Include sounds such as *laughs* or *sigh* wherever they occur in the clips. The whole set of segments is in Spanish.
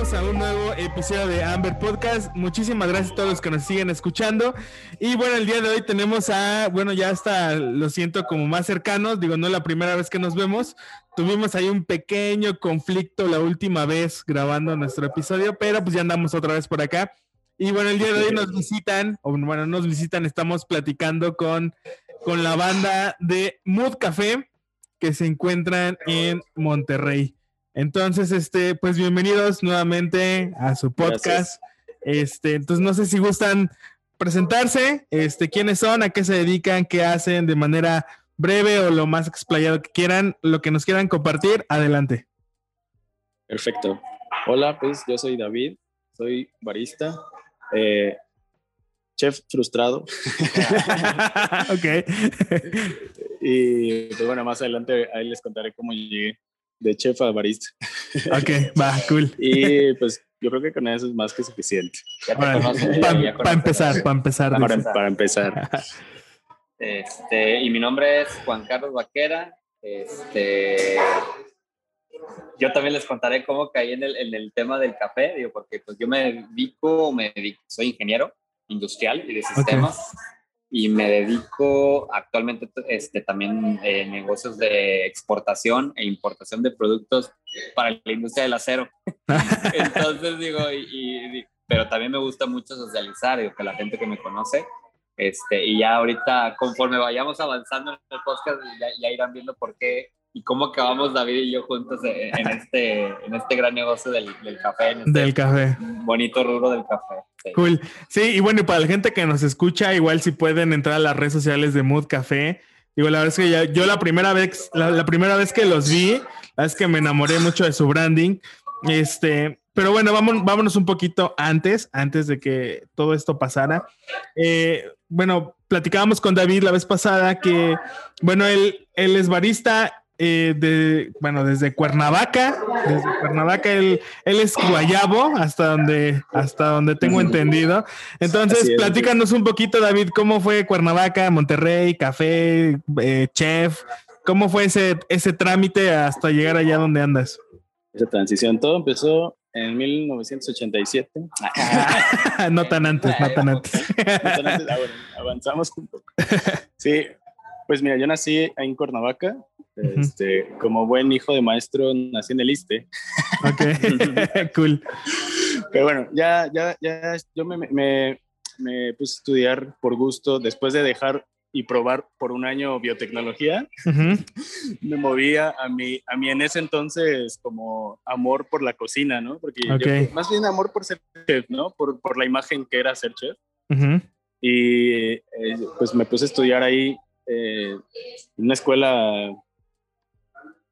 a un nuevo episodio de Amber Podcast. Muchísimas gracias a todos los que nos siguen escuchando. Y bueno, el día de hoy tenemos a, bueno, ya hasta lo siento como más cercanos, digo, no es la primera vez que nos vemos. Tuvimos ahí un pequeño conflicto la última vez grabando nuestro episodio, pero pues ya andamos otra vez por acá. Y bueno, el día de hoy nos visitan, o bueno, nos visitan, estamos platicando con, con la banda de Mood Café que se encuentran en Monterrey. Entonces, este, pues bienvenidos nuevamente a su podcast. Este, entonces no sé si gustan presentarse, este, quiénes son, a qué se dedican, qué hacen de manera breve o lo más explayado que quieran, lo que nos quieran compartir, adelante. Perfecto. Hola, pues yo soy David, soy barista, eh, chef frustrado. *laughs* ok. *laughs* y pues bueno, más adelante ahí les contaré cómo llegué de chef a barista. Ok, va, cool. *laughs* y pues yo creo que con eso es más que suficiente. Para empezar, para empezar. Para, empezar. Este, y mi nombre es Juan Carlos Vaquera. Este, yo también les contaré cómo caí en el, en el tema del café, digo, porque pues yo me dedico, me dedico, soy ingeniero industrial y de sistemas y me dedico actualmente este, también en negocios de exportación e importación de productos para la industria del acero. *laughs* Entonces digo, y, pero también me gusta mucho socializar, digo, que la gente que me conoce, este, y ya ahorita conforme vayamos avanzando en el podcast, ya, ya irán viendo por qué y cómo acabamos David y yo juntos en este, en este gran negocio del, del café. Este del café. Bonito rubro del café. Cool. Sí, y bueno, y para la gente que nos escucha, igual si pueden entrar a las redes sociales de Mood Café. Digo, la verdad es que ya, yo la primera vez, la, primera vez que los vi, es que me enamoré mucho de su branding. Este, pero bueno, vamos, vámonos un poquito antes, antes de que todo esto pasara. Eh, bueno, platicábamos con David la vez pasada que, bueno, él, él es barista eh, de, bueno, desde Cuernavaca, desde Cuernavaca, él, él es guayabo, hasta donde, hasta donde tengo entendido. Entonces, platícanos un poquito, David, cómo fue Cuernavaca, Monterrey, café, eh, chef, cómo fue ese, ese trámite hasta llegar allá donde andas. Esa transición, todo empezó en 1987. *laughs* no tan antes, no tan antes. *laughs* Ah, avanzamos un poco. Sí, pues mira, yo nací en Cuernavaca, este, como buen hijo de maestro, nací en el ISTE. Ok, *laughs* cool. Pero bueno, ya, ya, ya, yo me, me, me, puse a estudiar por gusto después de dejar y probar por un año biotecnología. *laughs* Me movía a mi, a mí en ese entonces como amor por la cocina, ¿no? Porque más bien amor por ser chef, ¿no? Por, por la imagen que era ser chef. Y eh, pues me puse a estudiar ahí eh, en una escuela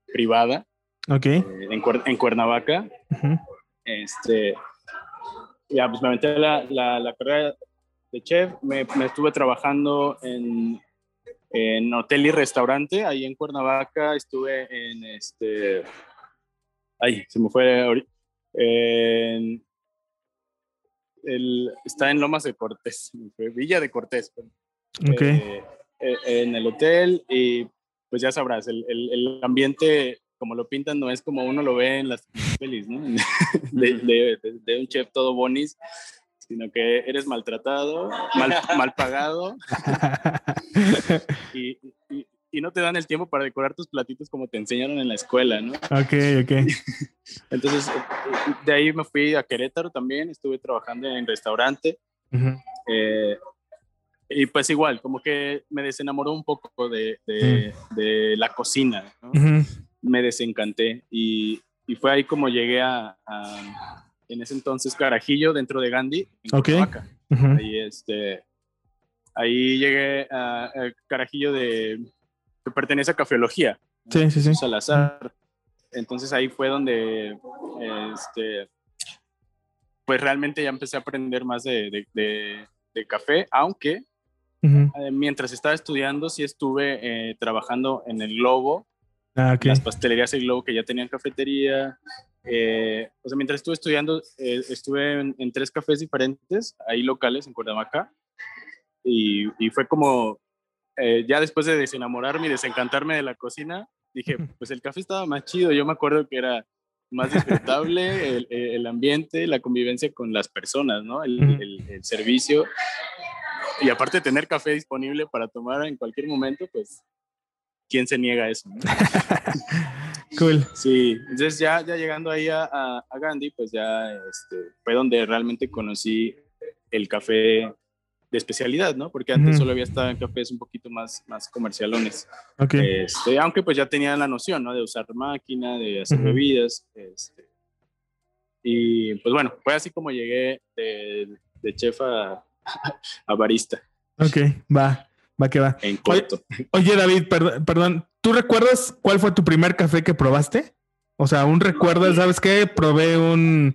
privada. Ok. Eh, en, Cuernavaca. Este, ya, pues me metí la, la, carrera de chef, me, estuve trabajando en, en, hotel y restaurante, ahí en Cuernavaca, estuve en este, ay, se me fue ahorita, está en Lomas de Cortés, Villa de Cortés. Ok. Eh, eh, en el hotel y pues ya sabrás, el, el, ambiente como lo pintan no es como uno lo ve en las pelis, ¿no? *laughs* De, de, un chef todo bonis, sino que eres maltratado, mal, mal pagado *laughs* y, y, no te dan el tiempo para decorar tus platitos como te enseñaron en la escuela, ¿no? Ok, ok. *laughs* Entonces, de ahí me fui a Querétaro también, estuve trabajando en restaurante. eh, y pues igual, como que me desenamoró un poco de, de, de la cocina, me desencanté y, y, fue ahí como llegué a, en ese entonces Carajillo dentro de Gandhi, en okay. Ahí, este, ahí llegué a, Carajillo de, que pertenece a Cafeología, sí, sí, sí. Salazar. Entonces ahí fue donde, este, pues realmente ya empecé a aprender más de, de, de café, aunque eh, mientras estaba estudiando, sí estuve eh, trabajando en el Globo, ah, las pastelerías del Globo que ya tenían cafetería. Eh, o sea, mientras estuve estudiando, estuve en, tres cafés diferentes, ahí locales en Cuernavaca. Y, y fue como, ya después de desenamorarme y desencantarme de la cocina, dije, pues el café estaba más chido. Yo me acuerdo que era más disfrutable, el, el, ambiente, la convivencia con las personas, ¿no? El, el, servicio. Y aparte de tener café disponible para tomar en cualquier momento, pues, ¿quién se niega a eso? *laughs* cool. Sí, entonces ya, ya llegando ahí a, a, Gandhi, pues ya este, fue donde realmente conocí el café de especialidad, ¿no? Porque antes solo había estado en cafés un poquito más, más comercialones. Okay. Este, aunque pues ya tenía la noción, ¿no? De usar máquina, de hacer bebidas. Este, y pues bueno, fue así como llegué de, de chef a, a, barista. Ok, va, va que va. En corto. Oye, David, perdón, perdón, ¿tú recuerdas cuál fue tu primer café que probaste? O sea, ¿un recuerdas, sabes qué? Probé un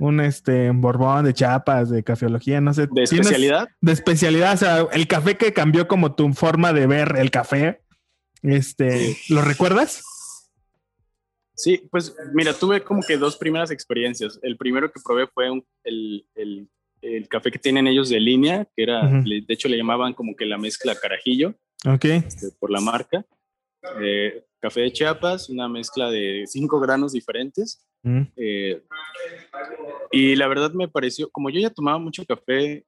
un este Borbón de chapas, de cafeología, no sé. ¿De especialidad? De especialidad, o sea, el café que cambió como tu forma de ver el café. Este, ¿lo recuerdas? Sí, pues mira, tuve como que dos primeras experiencias. El primero que probé fue el, el, el, café que tienen ellos de línea, que era, de hecho le llamaban como que la mezcla carajillo. Ok. Este, por la marca. Eh, café de Chiapas, una mezcla de cinco granos diferentes. Eh, y la verdad me pareció, como yo ya tomaba mucho café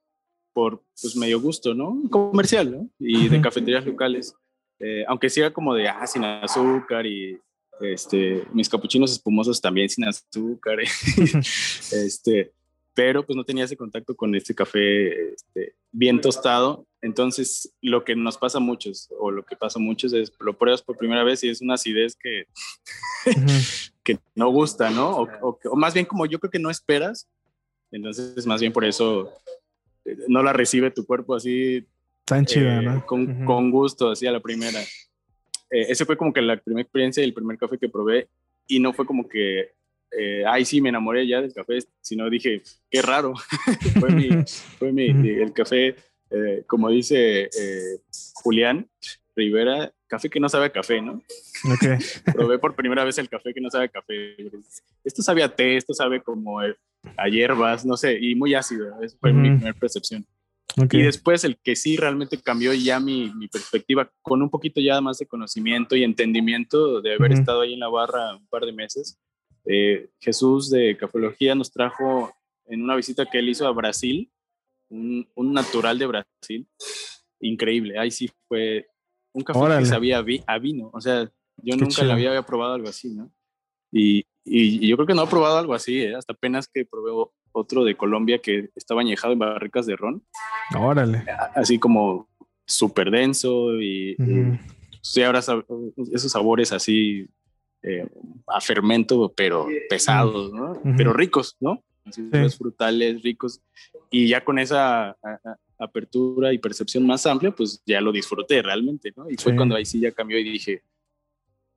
por pues medio gusto, ¿no? Comercial, ¿no? Y de cafeterías locales, eh, aunque sea como de, ah, sin azúcar y este, mis capuchinos espumosos también sin azúcar, *laughs* este, pero pues no tenía ese contacto con este café este, bien tostado. Entonces, lo que nos pasa a muchos, o lo que pasa a muchos es, lo pruebas por primera vez y es una acidez que, *laughs* que no gusta, ¿no? O, o, más bien como yo creo que no esperas. Entonces, más bien por eso eh, no la recibe tu cuerpo así. Tan chida, eh, ¿no? Con, con, gusto, así a la primera. Eh, ese fue como que la primera experiencia y el primer café que probé. Y no fue como que eh, ay, sí, me enamoré ya del café, sino dije, qué raro. *laughs* fue mi, *laughs* fue mi, el café, eh, como dice eh, Julián Rivera, café que no sabe a café, ¿no? Okay. *laughs* Probé por primera vez el café que no sabe a café. Esto sabe a té, esto sabe como a hierbas, no sé, y muy ácido. Esa fue mi primera percepción. Y después el que sí realmente cambió ya mi, mi, perspectiva con un poquito ya más de conocimiento y entendimiento de haber estado ahí en la barra un par de meses, eh, Jesús de Cafología nos trajo en una visita que él hizo a Brasil, un, natural de Brasil, increíble. Ahí sí fue un café que sabía a, vino. O sea, yo nunca le había, probado algo así, ¿no? Y, y, yo creo que no he probado algo así, ¿eh? hasta apenas que probé otro de Colombia que estaba añejado en barricas de ron. Órale. Así como súper denso y, sí, ahora esos sabores así eh, a fermento, pero pesados, ¿no? Pero ricos, ¿no? Así, frutales, ricos. Y ya con esa apertura y percepción más amplia, pues ya lo disfruté realmente, ¿no? Y fue cuando ahí sí ya cambió y dije,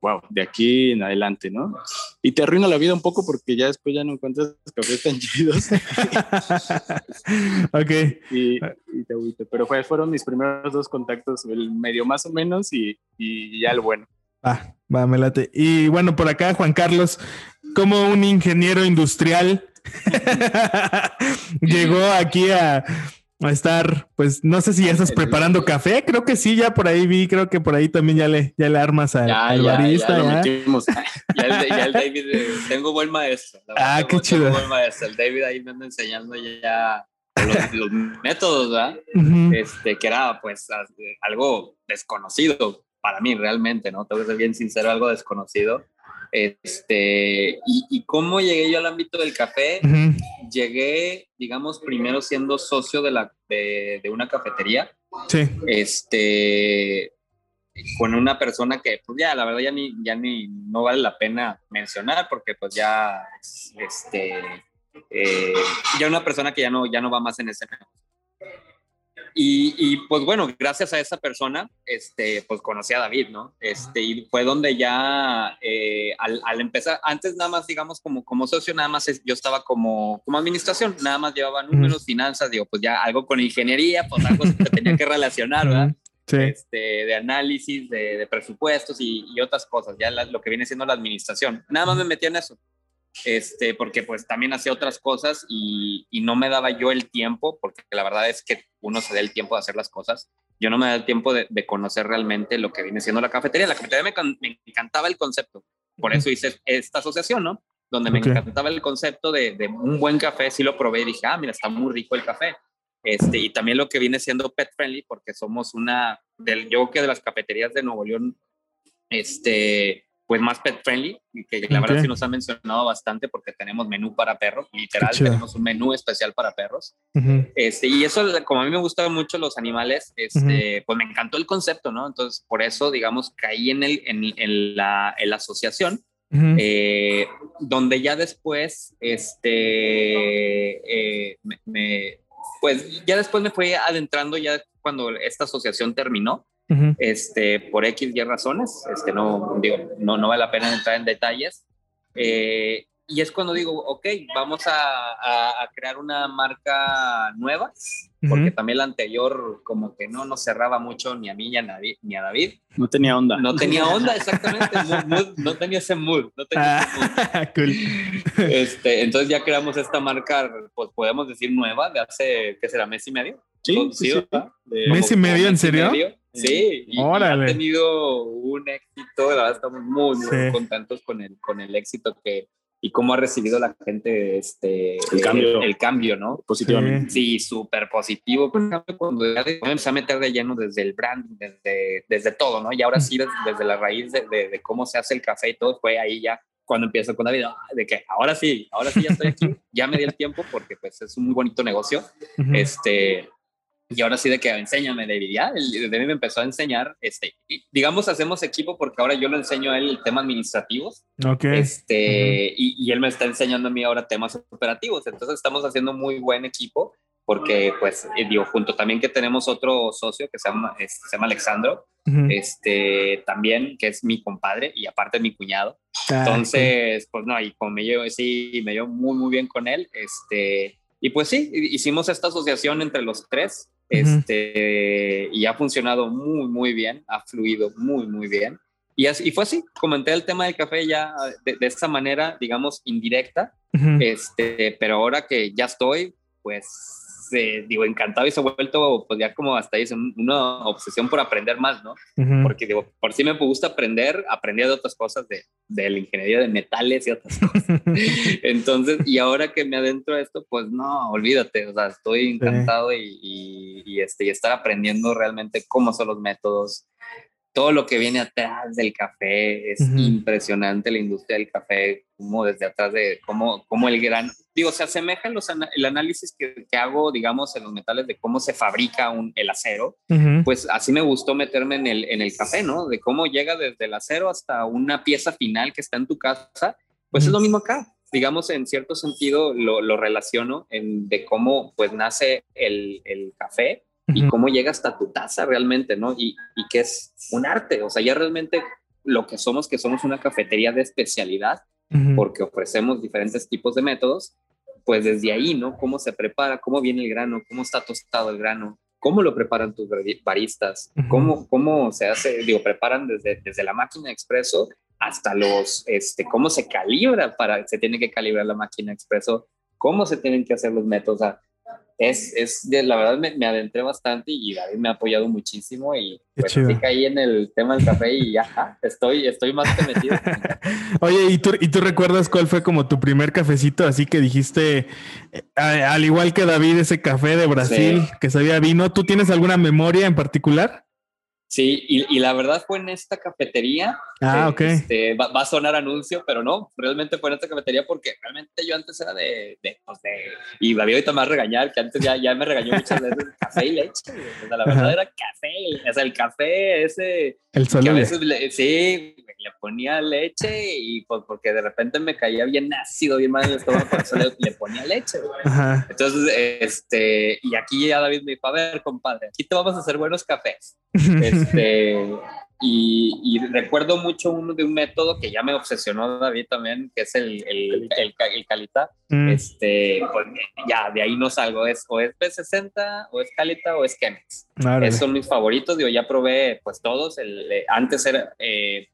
wow, de aquí en adelante, ¿no? Y te arruina la vida un poco porque ya después ya no encuentras cafés tan chidos. *laughs* ok. Y, te Pero fueron mis primeros dos contactos, el medio más o menos y, y ya el bueno. Ah, va, me late. Y bueno, por acá, Juan Carlos, como un ingeniero industrial, *laughs* llegó aquí a, estar, pues no sé si ya estás preparando café, creo que sí, ya por ahí vi, creo que por ahí también ya le, ya le armas al, barista. Ya, el, David, eh, tengo buen maestro. Ah, qué chido. Buen maestro. El David ahí me anda enseñando ya los, métodos, ¿verdad? este, que era pues algo desconocido para mí realmente, ¿no? Tengo que ser bien sincero, algo desconocido. Este, y, cómo llegué yo al ámbito del café, llegué, digamos, primero siendo socio de, la, de, una cafetería. Sí. Este, con una persona que, pues ya, la verdad ya ni, ya ni, no vale la pena mencionar porque pues ya, este, eh, ya una persona que ya no, ya no va más en ese y, pues bueno, gracias a esa persona, este, pues conocí a David, ¿no? Este, y fue donde ya eh, al, empezar, antes nada más, digamos, como, como socio, nada más yo estaba como, como administración, nada más llevaba números, finanzas, digo, pues ya algo con ingeniería, pues algo se tenía que relacionar, ¿verdad? Sí. Este, de análisis, de, presupuestos y, y, otras cosas, ya lo que viene siendo la administración. Nada más me metí en eso este, porque pues también hacía otras cosas y, y, no me daba yo el tiempo, porque la verdad es que uno se da el tiempo de hacer las cosas. Yo no me da el tiempo de, de conocer realmente lo que viene siendo la cafetería. La cafetería me, me encantaba el concepto, por eso hice esta asociación, ¿no? donde me encantaba el concepto de, de, un buen café, sí lo probé y dije, ah, mira, está muy rico el café. Este, y también lo que viene siendo pet friendly, porque somos una, del, yo creo que de las cafeterías de Nuevo León, este, pues más pet friendly, que la verdad sí nos han mencionado bastante porque tenemos menú para perros, literal, tenemos un menú especial para perros. este, y eso, como a mí me gustan mucho los animales, este, pues me encantó el concepto, ¿no? Entonces, por eso, digamos, caí en, el, en, en, la, en la, asociación, eh, donde ya después, este, eh, me, pues ya después me fui adentrando, ya cuando esta asociación terminó, este, por X y razones, este, no, digo, no, no vale la pena entrar en detalles. Eh, y es cuando digo, ok, vamos a, a, crear una marca nueva, porque también la anterior como que no nos cerraba mucho ni a mí ni a, David, ni a David. No tenía onda. No tenía onda, exactamente. no tenía ese mood. No tenía ese mood. Ah, *laughs* cool. Este, entonces ya creamos esta marca, pues podemos decir nueva, de hace, ¿qué será? ¿Mes y medio? Sí, sí, sí. ¿Mes y medio, en serio? Sí, y, ha tenido un éxito, la verdad estamos muy, muy contentos con el, con el éxito que, y cómo ha recibido la gente este, el, cambio. El, cambio, ¿no? Positivamente. Sí, súper positivo. Cuando ya empecé a meter de lleno desde el branding, desde, desde todo, ¿no? Y ahora sí, desde, la raíz de, de, cómo se hace el café y todo, fue ahí ya cuando empiezo con David, ah, de que ahora sí, ahora sí ya estoy aquí, ya me di el tiempo porque pues es un muy bonito negocio. Este, y ahora sí de que enséñame, David. Ya, David me empezó a enseñar, este, digamos, hacemos equipo porque ahora yo le enseño a él el tema administrativos. Ok. Este, y, y, él me está enseñando a mí ahora temas operativos. Entonces estamos haciendo muy buen equipo porque, pues, eh, digo, junto también que tenemos otro socio que se llama, este, se llama Alexandro, este, también, que es mi compadre y aparte mi cuñado. Ah, Entonces, pues no, y como me llevo, sí, me llevo muy, muy bien con él. Este, y pues sí, hicimos esta asociación entre los tres este, y ha funcionado muy, muy bien, ha fluido muy, muy bien. Y, así, y fue así, comenté el tema del café ya de, de esta manera, digamos, indirecta, este, pero ahora que ya estoy, pues digo, encantado y se ha vuelto, pues ya como hasta ahí, una obsesión por aprender más, ¿no? Porque digo, por sí me gusta aprender, aprender de otras cosas, de, de la ingeniería de metales y otras cosas. *laughs* Entonces, y ahora que me adentro a esto, pues no, olvídate, o sea, estoy encantado y, y, y, este, y estar aprendiendo realmente cómo son los métodos, todo lo que viene atrás del café, es impresionante la industria del café, como desde atrás de cómo, cómo el gran, digo, se asemeja los, el análisis que, que, hago, digamos, en los metales de cómo se fabrica un, el acero, pues así me gustó meterme en el, en el café, ¿no? De cómo llega desde el acero hasta una pieza final que está en tu casa, pues es lo mismo acá. Digamos, en cierto sentido lo, lo relaciono en, de cómo pues nace el, el café y cómo llega hasta tu taza realmente, ¿no? Y, y que es un arte, o sea, ya realmente lo que somos, que somos una cafetería de especialidad, porque ofrecemos diferentes tipos de métodos, pues desde ahí, ¿no? Cómo se prepara, cómo viene el grano, cómo está tostado el grano, cómo lo preparan tus baristas, cómo, cómo se hace, digo, preparan desde, desde la máquina expreso hasta los, este, cómo se calibra para, se tiene que calibrar la máquina expreso, cómo se tienen que hacer los métodos, o sea, es, es de, la verdad me, adentré bastante y David me ha apoyado muchísimo y pues sí caí en el tema del café y ya estoy, estoy más que metido. *laughs* Oye, ¿y tú, ¿y tú recuerdas cuál fue como tu primer cafecito? Así que dijiste, eh, al igual que David, ese café de Brasil que sabía vino, ¿tú tienes alguna memoria en particular? Sí, y, la verdad fue en esta cafetería. Ah, ok. Este, va, a sonar anuncio, pero no, realmente fue en esta cafetería porque realmente yo antes era de, de, pues de y me había ahorita más regañar, que antes ya, ya me regañó muchas veces café y leche. O sea, la verdad era café, o sea, el café ese. El veces, sí, le ponía leche y pues porque de repente me caía bien ácido, bien mal en el estómago, por eso le, ponía leche. Entonces, este, y aquí ya David me dijo, a ver, compadre, aquí te vamos a hacer buenos cafés. *laughs* Este, y, y, recuerdo mucho uno de un método que ya me obsesionó David también, que es el, el, el, el Calita. Mm. Este, pues ya de ahí no salgo, es o es P60, o es Calita, o es Chemex. Esos son mis favoritos, digo, ya probé pues todos. El, antes era, eh,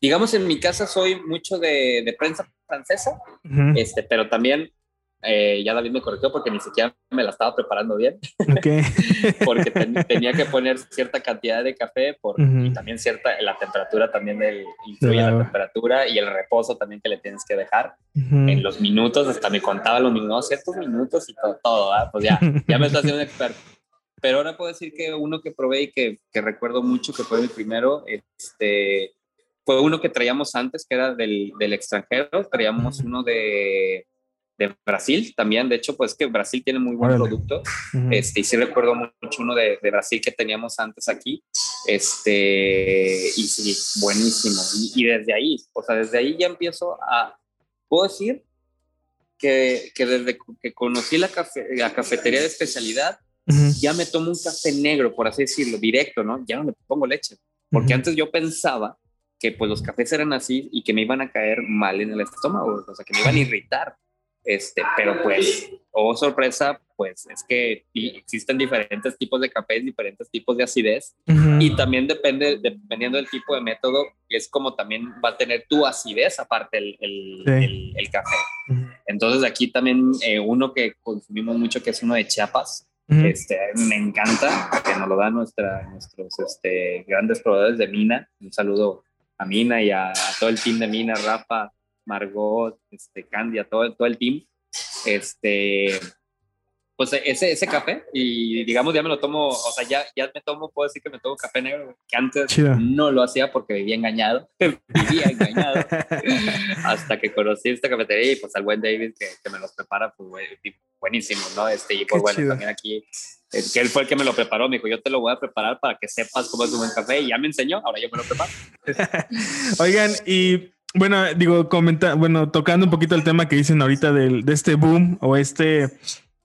digamos, en mi casa soy mucho de, de prensa francesa, este, pero también eh, ya David me corrigió porque ni siquiera me la estaba preparando bien. *laughs* Okay. *laughs* porque tenía que poner cierta cantidad de café por, y también cierta, la temperatura también del, influye la temperatura y el reposo también que le tienes que dejar en los minutos, hasta me contaba los minutos, ciertos minutos y todo, todo pues ya, ya me está haciendo un experto. Pero ahora puedo decir que uno que probé y que, que recuerdo mucho, que fue el primero, este, fue uno que traíamos antes, que era del, del extranjero, traíamos uno de de Brasil también. De hecho, pues que Brasil tiene muy buen producto. este, y sí recuerdo mucho uno de, de, Brasil que teníamos antes aquí. Este, y sí, buenísimo. Y, desde ahí, o sea, desde ahí ya empiezo a, puedo decir que, que desde que conocí la, la cafetería de especialidad, ya me tomo un café negro, por así decirlo, directo, ¿no? Ya no le pongo leche. Porque antes yo pensaba que pues los cafés eran así y que me iban a caer mal en el estómago, o sea, que me iban a irritar. Este, pero pues, oh sorpresa, pues es que existen diferentes tipos de cafés, diferentes tipos de acidez y también depende, dependiendo del tipo de método, es como también va a tener tu acidez aparte el, el, el, café. Entonces aquí también eh, uno que consumimos mucho que es uno de Chiapas, este, me encanta, que nos lo dan nuestra, nuestros este, grandes proveedores de Mina. Un saludo a Mina y a, a todo el team de Mina, Rafa, Margot, este, Candia, todo, todo el team, este, pues ese, ese café y digamos ya me lo tomo, o sea, ya, ya me tomo, puedo decir que me tomo café negro, que antes no lo hacía porque vivía engañado, *laughs* vivía engañado, hasta que conocí esta cafetería y pues al buen David que, que me los prepara, pues buenísimo, ¿no? Este, y pues bueno, también aquí, que él fue el que me lo preparó, me dijo, yo te lo voy a preparar para que sepas cómo es un buen café y ya me enseñó, ahora yo me lo preparo. *laughs* Oigan, y bueno, digo, comenta, bueno, tocando un poquito el tema que dicen ahorita del, de este boom o este,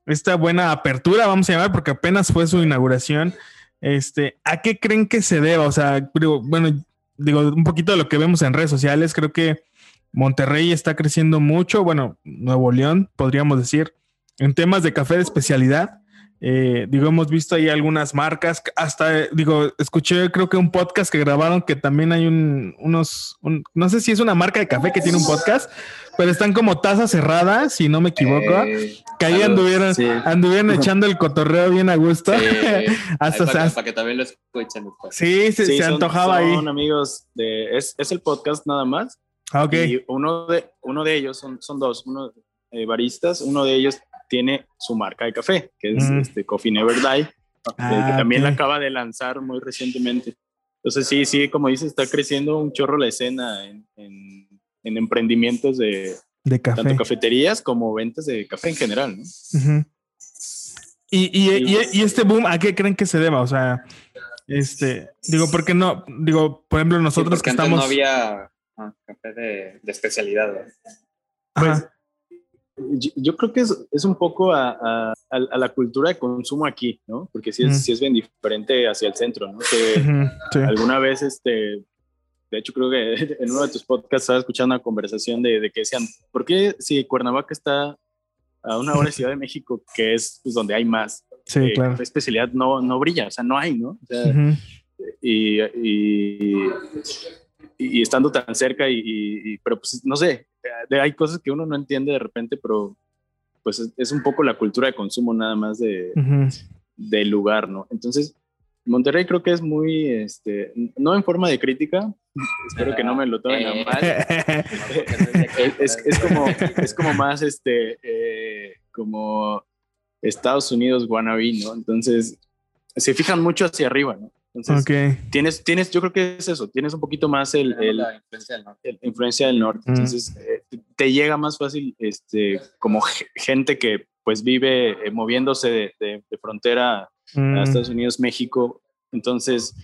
esta buena apertura, vamos a llamar, porque apenas fue su inauguración. Este, ¿a qué creen que se deba? O sea, bueno, digo, un poquito de lo que vemos en redes sociales, creo que Monterrey está creciendo mucho, bueno, Nuevo León, podríamos decir, en temas de café de especialidad. Eh, digo, hemos visto ahí algunas marcas, hasta, digo, escuché creo que un podcast que grabaron que también hay un, unos, no sé si es una marca de café que tiene un podcast, pero están como tazas cerradas, si no me equivoco, eh, que ahí anduvieron, anduvieron echando el cotorreo bien a gusto. *laughs* hasta, para, que también lo escuchen. Sí, se, antojaba ahí. Son amigos de, es, es, el podcast nada más. Ah, ok. Y uno de, uno de ellos, son, son dos, uno eh, baristas, uno de ellos tiene su marca de café, que es este Coffee Never Die, ah, que también la acaba de lanzar muy recientemente. Entonces sí, sí, como dices, está creciendo un chorro la escena en, en, emprendimientos de, de café. tanto cafeterías como ventas de café en general, ¿no? y, y, y, este boom, ¿a qué creen que se deba? O sea, este, digo, ¿por qué no? Digo, por ejemplo, nosotros que estamos... no había ah, café de, de especialidad. Pues, yo creo que es, es un poco a, a, la cultura de consumo aquí, ¿no? Porque sí es, sí es bien diferente hacia el centro, ¿no? Que alguna vez, este, de hecho creo que *laughs* en uno de tus podcasts estaba escuchando una conversación de, de que decían, ¿por qué si Cuernavaca está a una hora de Ciudad de México, que es pues, donde hay más, sí, eh, claro. especialidad no, no brilla, o sea, no hay, ¿no? O sea, y, y, y, estando tan cerca, y, pero pues no sé, hay cosas que uno no entiende de repente, pero pues es, un poco la cultura de consumo nada más de, del lugar, ¿no? Entonces, Monterrey creo que es muy, este, no en forma de crítica, *laughs* espero que no me lo tomen a mal, *laughs* es, es, como, es como más, este, eh, como Estados Unidos wannabe, ¿no? Entonces, se fijan mucho hacia arriba, ¿no? Entonces, tienes, tienes, yo creo que es eso, tienes un poquito más el, la influencia del norte. influencia del norte. Mm. Entonces, eh, te llega más fácil este, como gente que pues vive eh, moviéndose de, frontera a mm. Estados Unidos, México. Entonces,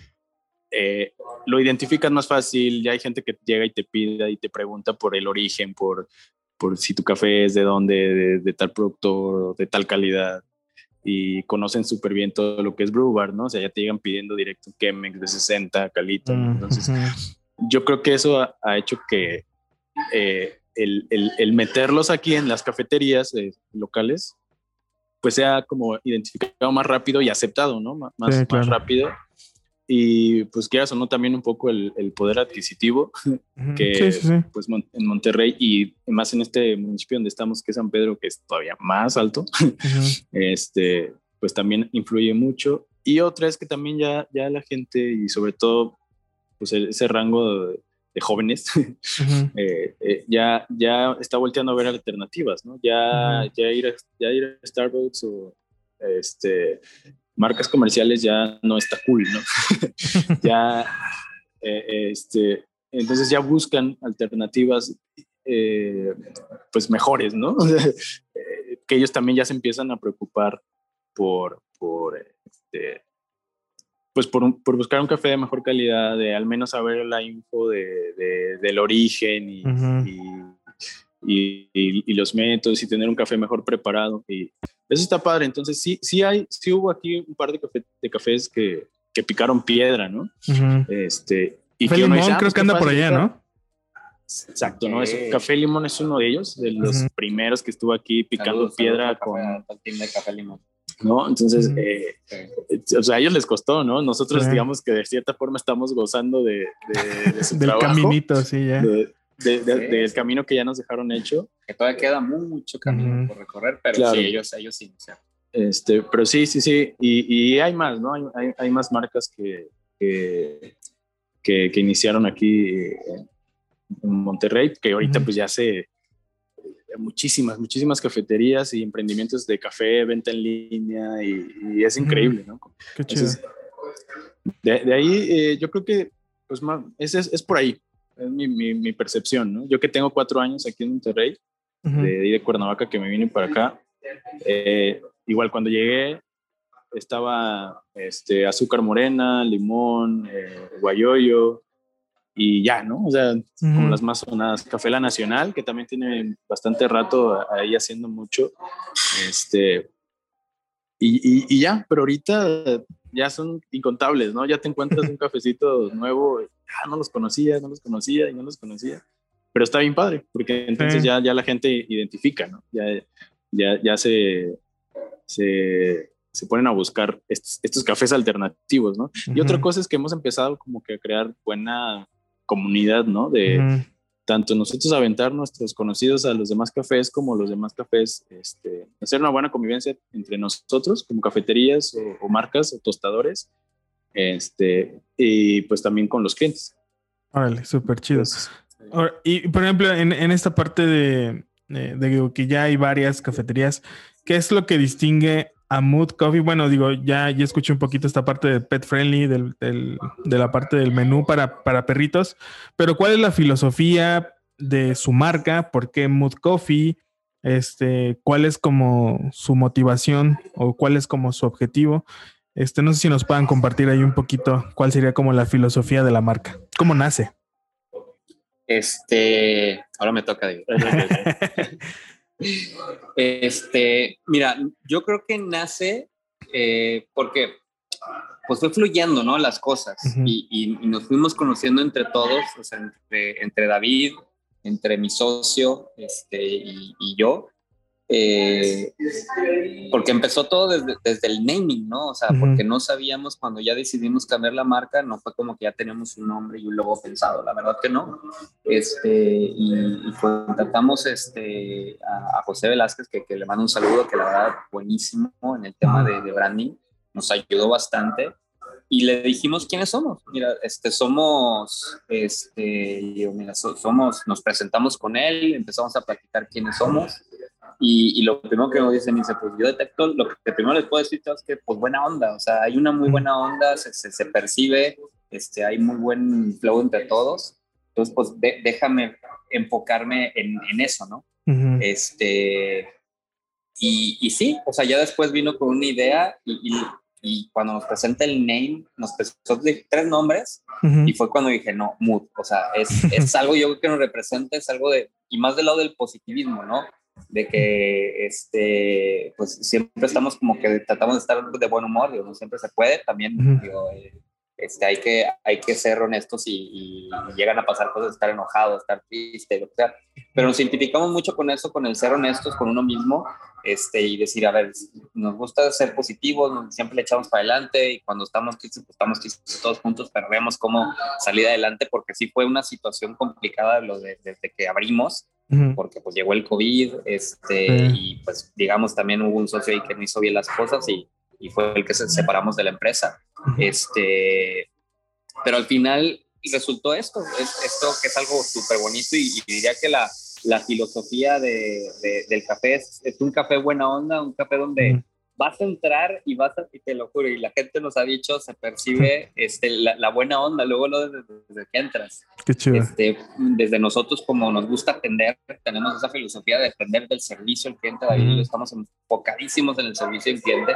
eh, lo identificas más fácil, ya hay gente que llega y te pide y te pregunta por el origen, por, por si tu café es de dónde, de, de tal productor, de tal calidad y conocen súper bien todo lo que es Brew Bar, ¿no? O sea, ya te llegan pidiendo directo Chemex de 60, Calito. Entonces, yo creo que eso ha, hecho que eh, el, el, el, meterlos aquí en las cafeterías eh, locales, pues sea como identificado más rápido y aceptado, ¿no? más, más rápido. y pues quieras o no también un poco el, el poder adquisitivo *laughs* que pues en Monterrey y más en este municipio donde estamos que es San Pedro que es todavía más alto *laughs* este pues también influye mucho. Y otra es que también ya ya la gente y sobre todo pues ese rango de, jóvenes *laughs* eh, eh, ya ya está volteando a ver alternativas no ya ya ir a, ya ir a Starbucks o este marcas comerciales ya no está cool, ¿no? *laughs* ya, eh, este, entonces ya buscan alternativas pues mejores, ¿no? *laughs* Que ellos también ya se empiezan a preocupar por, por este, pues por, por, buscar un café de mejor calidad, de al menos saber la info de, del origen y, y, y, los métodos y tener un café mejor preparado. Y eso está padre. Entonces, sí, sí, hay, sí hubo aquí un par de, café, de cafés que, que, picaron piedra, ¿no? este, y café Limón ah, creo pues que anda por allá, ¿no? Exacto, ¿no? café Limón es uno de ellos, de los primeros que estuvo aquí picando piedra con... de café Limón. ¿No? Entonces, eh, o sea, a ellos les costó, ¿no? Nosotros, digamos que de cierta forma estamos gozando de, de, de *laughs* su Del caminito, sí, ya del camino que ya nos dejaron hecho. Que todavía queda mucho camino por recorrer, pero sí, ellos, ellos sí. Este, pero sí, sí, sí. Y, y hay más, ¿no? Hay, hay, más marcas que, que, que, iniciaron aquí en, Monterrey, que ahorita pues ya se muchísimas, muchísimas cafeterías y emprendimientos de café, venta en línea y, es increíble, ¿no? Qué chido. de, de, ahí eh, yo creo que pues es, es, es por ahí, es mi, mi, percepción, ¿no? Yo que tengo cuatro años aquí en Monterrey, de, de Cuernavaca, que me vine para acá, eh, igual cuando llegué estaba este, azúcar morena, limón, eh, guayoyo y ya, ¿no? O sea, como las más sonadas. Café La Nacional, que también tiene bastante rato ahí haciendo mucho. Este, y, y, y, ya, pero ahorita ya son incontables, ¿no? Ya te encuentras un *laughs* cafecito nuevo, ah, no los conocía, no los conocía y no los conocía, pero está bien padre, porque entonces ya, ya la gente identifica, ¿no? Ya, ya, ya se, se, se ponen a buscar estos, estos, cafés alternativos, ¿no? Y otra cosa es que hemos empezado como que a crear buena comunidad, ¿no? De, tanto nosotros aventar nuestros conocidos a los demás cafés como los demás cafés, este, hacer una buena convivencia entre nosotros como cafeterías o, marcas o tostadores, este, y pues también con los clientes. Órale, súper chido. y por ejemplo, en, en esta parte de, de, que ya hay varias cafeterías, ¿qué es lo que distingue a Mood Coffee? Bueno, digo, ya, ya escuché un poquito esta parte de pet friendly, del, del, de la parte del menú para, para perritos, pero ¿cuál es la filosofía de su marca? ¿Por qué Mood Coffee? Este, ¿Cuál es como su motivación o cuál es como su objetivo? Este, no sé si nos puedan compartir ahí un poquito cuál sería como la filosofía de la marca. ¿Cómo nace? Este, ahora me toca. *laughs* Este, mira, yo creo que nace eh, porque pues fue fluyendo, ¿no? Las cosas y, nos fuimos conociendo entre todos, o sea, entre, entre David, entre mi socio este, y, y yo. Eh, porque empezó todo desde, desde, el naming, ¿no? O sea, porque no sabíamos cuando ya decidimos cambiar la marca, no fue como que ya teníamos un nombre y un logo pensado, la verdad que no. Este, y, contratamos este, a, José Velázquez, que, que, le mando un saludo, que la verdad buenísimo en el tema de, de branding, nos ayudó bastante y le dijimos quiénes somos. Mira, este, somos, este, yo, mira, somos, nos presentamos con él, empezamos a platicar quiénes somos y, y, lo primero que nos dicen, dice, pues yo detecto, lo que primero les puedo decir es que, pues buena onda, o sea, hay una muy buena onda, se, se, percibe, este, hay muy buen flow entre todos, entonces, pues déjame enfocarme en, en eso, ¿no? Este, y, y, sí, o sea, ya después vino con una idea y, y, y cuando nos presenta el name, nos presentó tres nombres y fue cuando dije, no, mood, o sea, es, es *laughs* algo yo que nos representa, es algo de, y más del lado del positivismo, ¿no? De que este, pues siempre estamos como que tratamos de estar de buen humor, digo, no siempre se puede, también digo, eh, este, hay, que, hay que ser honestos y, llegan a pasar cosas, estar enojado, estar triste, o sea, pero nos identificamos mucho con eso, con el ser honestos con uno mismo este, y decir, a ver, nos gusta ser positivos, siempre le echamos para adelante y cuando estamos tristes, pues estamos tristes todos juntos, pero vemos cómo salir adelante porque sí fue una situación complicada lo de, desde que abrimos, porque pues llegó el COVID este, y pues digamos también hubo un socio ahí que no hizo bien las cosas y, y fue el que se separamos de la empresa. este, pero al final resultó esto, es, esto que es algo súper bonito y, diría que la, la filosofía de, del café es, es, un café buena onda, un café donde vas a entrar y vas a, y te lo juro, y la gente nos ha dicho, se percibe *laughs* este, la, buena onda luego lo desde, que entras. Qué chido. Este, desde nosotros, como nos gusta atender, tenemos esa filosofía de depender del servicio al cliente, David, estamos enfocadísimos en el servicio al cliente,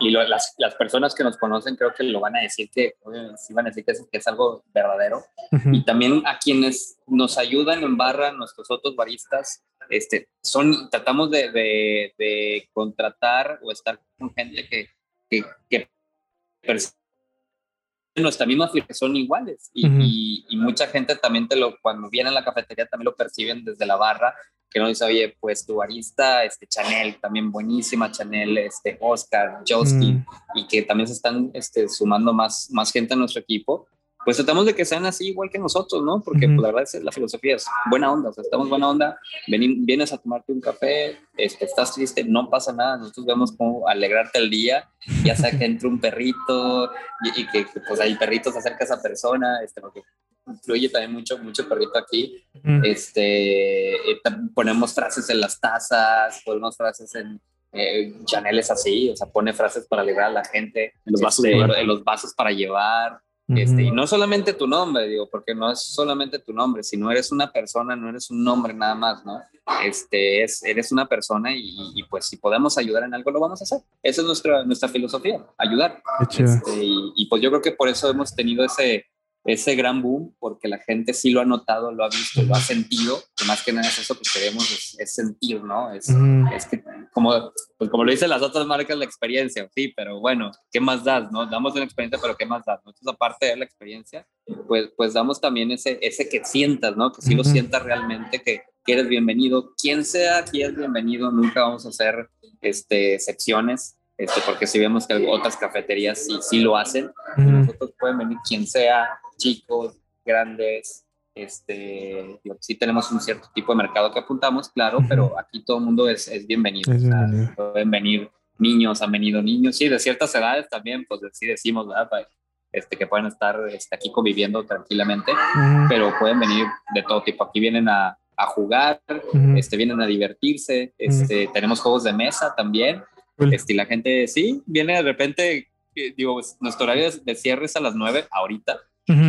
y las, las, personas que nos conocen creo que lo van a decir que, sí van a decir que es, que es algo verdadero, y también a quienes nos ayudan en barra, nuestros otros baristas, este, son, tratamos de, de, contratar o estar con gente que, que, que nuestra misma son iguales. Y, y, mucha gente también te lo, cuando viene a la cafetería también lo perciben desde la barra, que nos dice, oye, pues tu barista, este, Chanel, también buenísima, Chanel, este, Oscar, Justin, y que también se están este, sumando más, más gente a nuestro equipo pues tratamos de que sean así igual que nosotros, ¿no? Porque pues, la verdad es la filosofía es buena onda, o sea, estamos buena onda, vienes a tomarte un café, este, estás triste, no pasa nada, nosotros vemos cómo alegrarte el día, ya sea que entre un perrito y, que, pues hay perritos acerca a esa persona, este, porque influye también mucho, mucho perrito aquí, este, eh, ponemos frases en las tazas, ponemos frases en, eh, Chanel es así, o sea, pone frases para alegrar a la gente, en los vasos, este, en los vasos para llevar, este, y no solamente tu nombre, digo, porque no es solamente tu nombre, sino eres una persona, no eres un nombre nada más, ¿no? Este, es, eres una persona y, pues si podemos ayudar en algo, lo vamos a hacer. Esa es nuestra, nuestra filosofía, ayudar. Este, y, y, pues yo creo que por eso hemos tenido ese, ese gran boom, porque la gente sí lo ha notado, lo ha visto, lo ha sentido, y más que nada es eso que queremos, es, sentir, ¿no? Es, es, que, como, pues como lo dicen las otras marcas, la experiencia, sí, pero bueno, ¿qué más das, no? Damos una experiencia, pero ¿qué más das? Entonces, aparte de la experiencia, pues, pues damos también ese, ese que sientas, ¿no? Que sí lo sientas realmente, que, que, eres bienvenido, quien sea, aquí es bienvenido, nunca vamos a hacer este, excepciones, este, porque si vemos que otras cafeterías sí, sí lo hacen, nosotros pueden venir quien sea, chicos, grandes, este, sí tenemos un cierto tipo de mercado que apuntamos, claro, pero aquí todo el mundo es, es bienvenido. pueden venir niños, han venido niños, sí, de ciertas edades también, pues sí decimos, ¿verdad? Este, que pueden estar este, aquí conviviendo tranquilamente, pero pueden venir de todo tipo. Aquí vienen a, a jugar, este, vienen a divertirse, este, tenemos juegos de mesa también. Este, y la gente, sí, viene de repente, eh, digo, nuestro horario de cierre es a las 9 ahorita,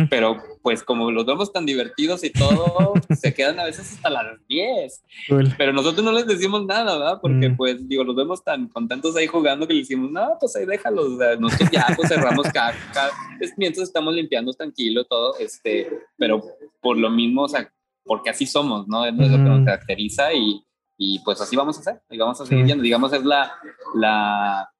pero pues como los vemos tan divertidos y todo, *laughs* se quedan a veces hasta las 10. Pero nosotros no les decimos nada, ¿verdad? Porque mm. pues digo, los vemos tan contentos ahí jugando que le decimos, no, pues ahí déjalos. nosotros ya pues cerramos cada, mientras estamos limpiando tranquilo todo, este, pero por lo mismo, o sea, porque así somos, ¿no? Es lo que nos caracteriza y, y pues así vamos a hacer, y vamos a seguir viendo. Digamos, es la, la,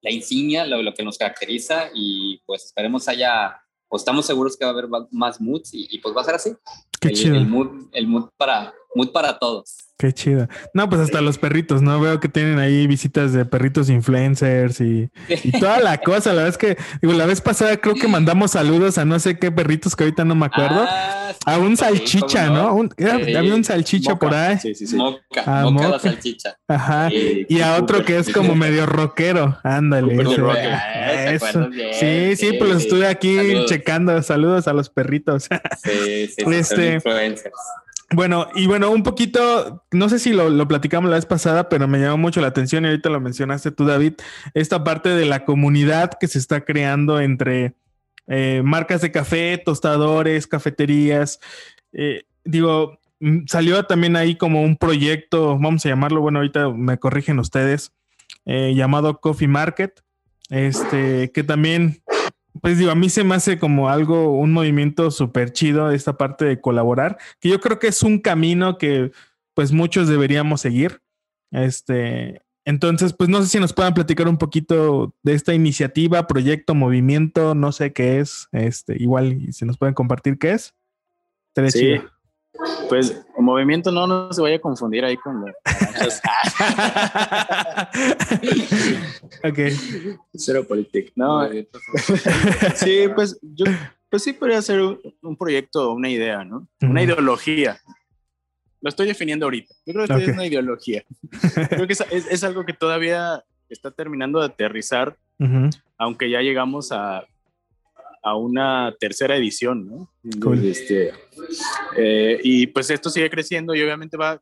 la insignia, lo, lo que nos caracteriza y pues esperemos haya pues estamos seguros que va a haber más moods y, pues va a ser así. Qué el, chido. El mood, el mood para, mood para todos. Qué chido. No, pues hasta los perritos, ¿no? Veo que tienen ahí visitas de perritos influencers y, toda la *laughs* cosa. La verdad es que, digo, la vez pasada creo que mandamos saludos a no sé qué perritos que ahorita no me acuerdo. Ah, a un salchicha, ¿no? había un salchicha por ahí. Sí, sí, sí. Moca, ah, moca, la salchicha. *laughs* Ajá. y a otro que es como medio rockero. Ándale. Eso. sí, sí, pues estuve aquí checando. Saludos a los perritos. *laughs* Sí, sí, sí. Este, influencers. Bueno, y bueno, un poquito, no sé si lo, platicamos la vez pasada, pero me llamó mucho la atención y ahorita lo mencionaste tú, David, esta parte de la comunidad que se está creando entre eh, marcas de café, tostadores, cafeterías. Eh, digo, mm, salió también ahí como un proyecto, vamos a llamarlo, bueno, ahorita me corrigen ustedes, eh, llamado Coffee Market, este, que también pues digo, a mí se me hace como algo, un movimiento súper chido esta parte de colaborar, que yo creo que es un camino que pues muchos deberíamos seguir. Este, entonces, pues no sé si nos puedan platicar un poquito de esta iniciativa, proyecto, movimiento, no sé qué es, este, igual si nos pueden compartir qué es. Sí. Pues movimiento no, no se vaya a confundir ahí con los ok. Cero político. No. *laughs* sí, pues yo, pues sí podría ser un, proyecto, una idea, ¿no? Una ideología. Lo estoy definiendo ahorita. Yo creo que es una ideología. creo que es, algo que todavía está terminando de aterrizar, aunque ya llegamos a, a una tercera edición, ¿no? Este, eh, y pues esto sigue creciendo y obviamente va,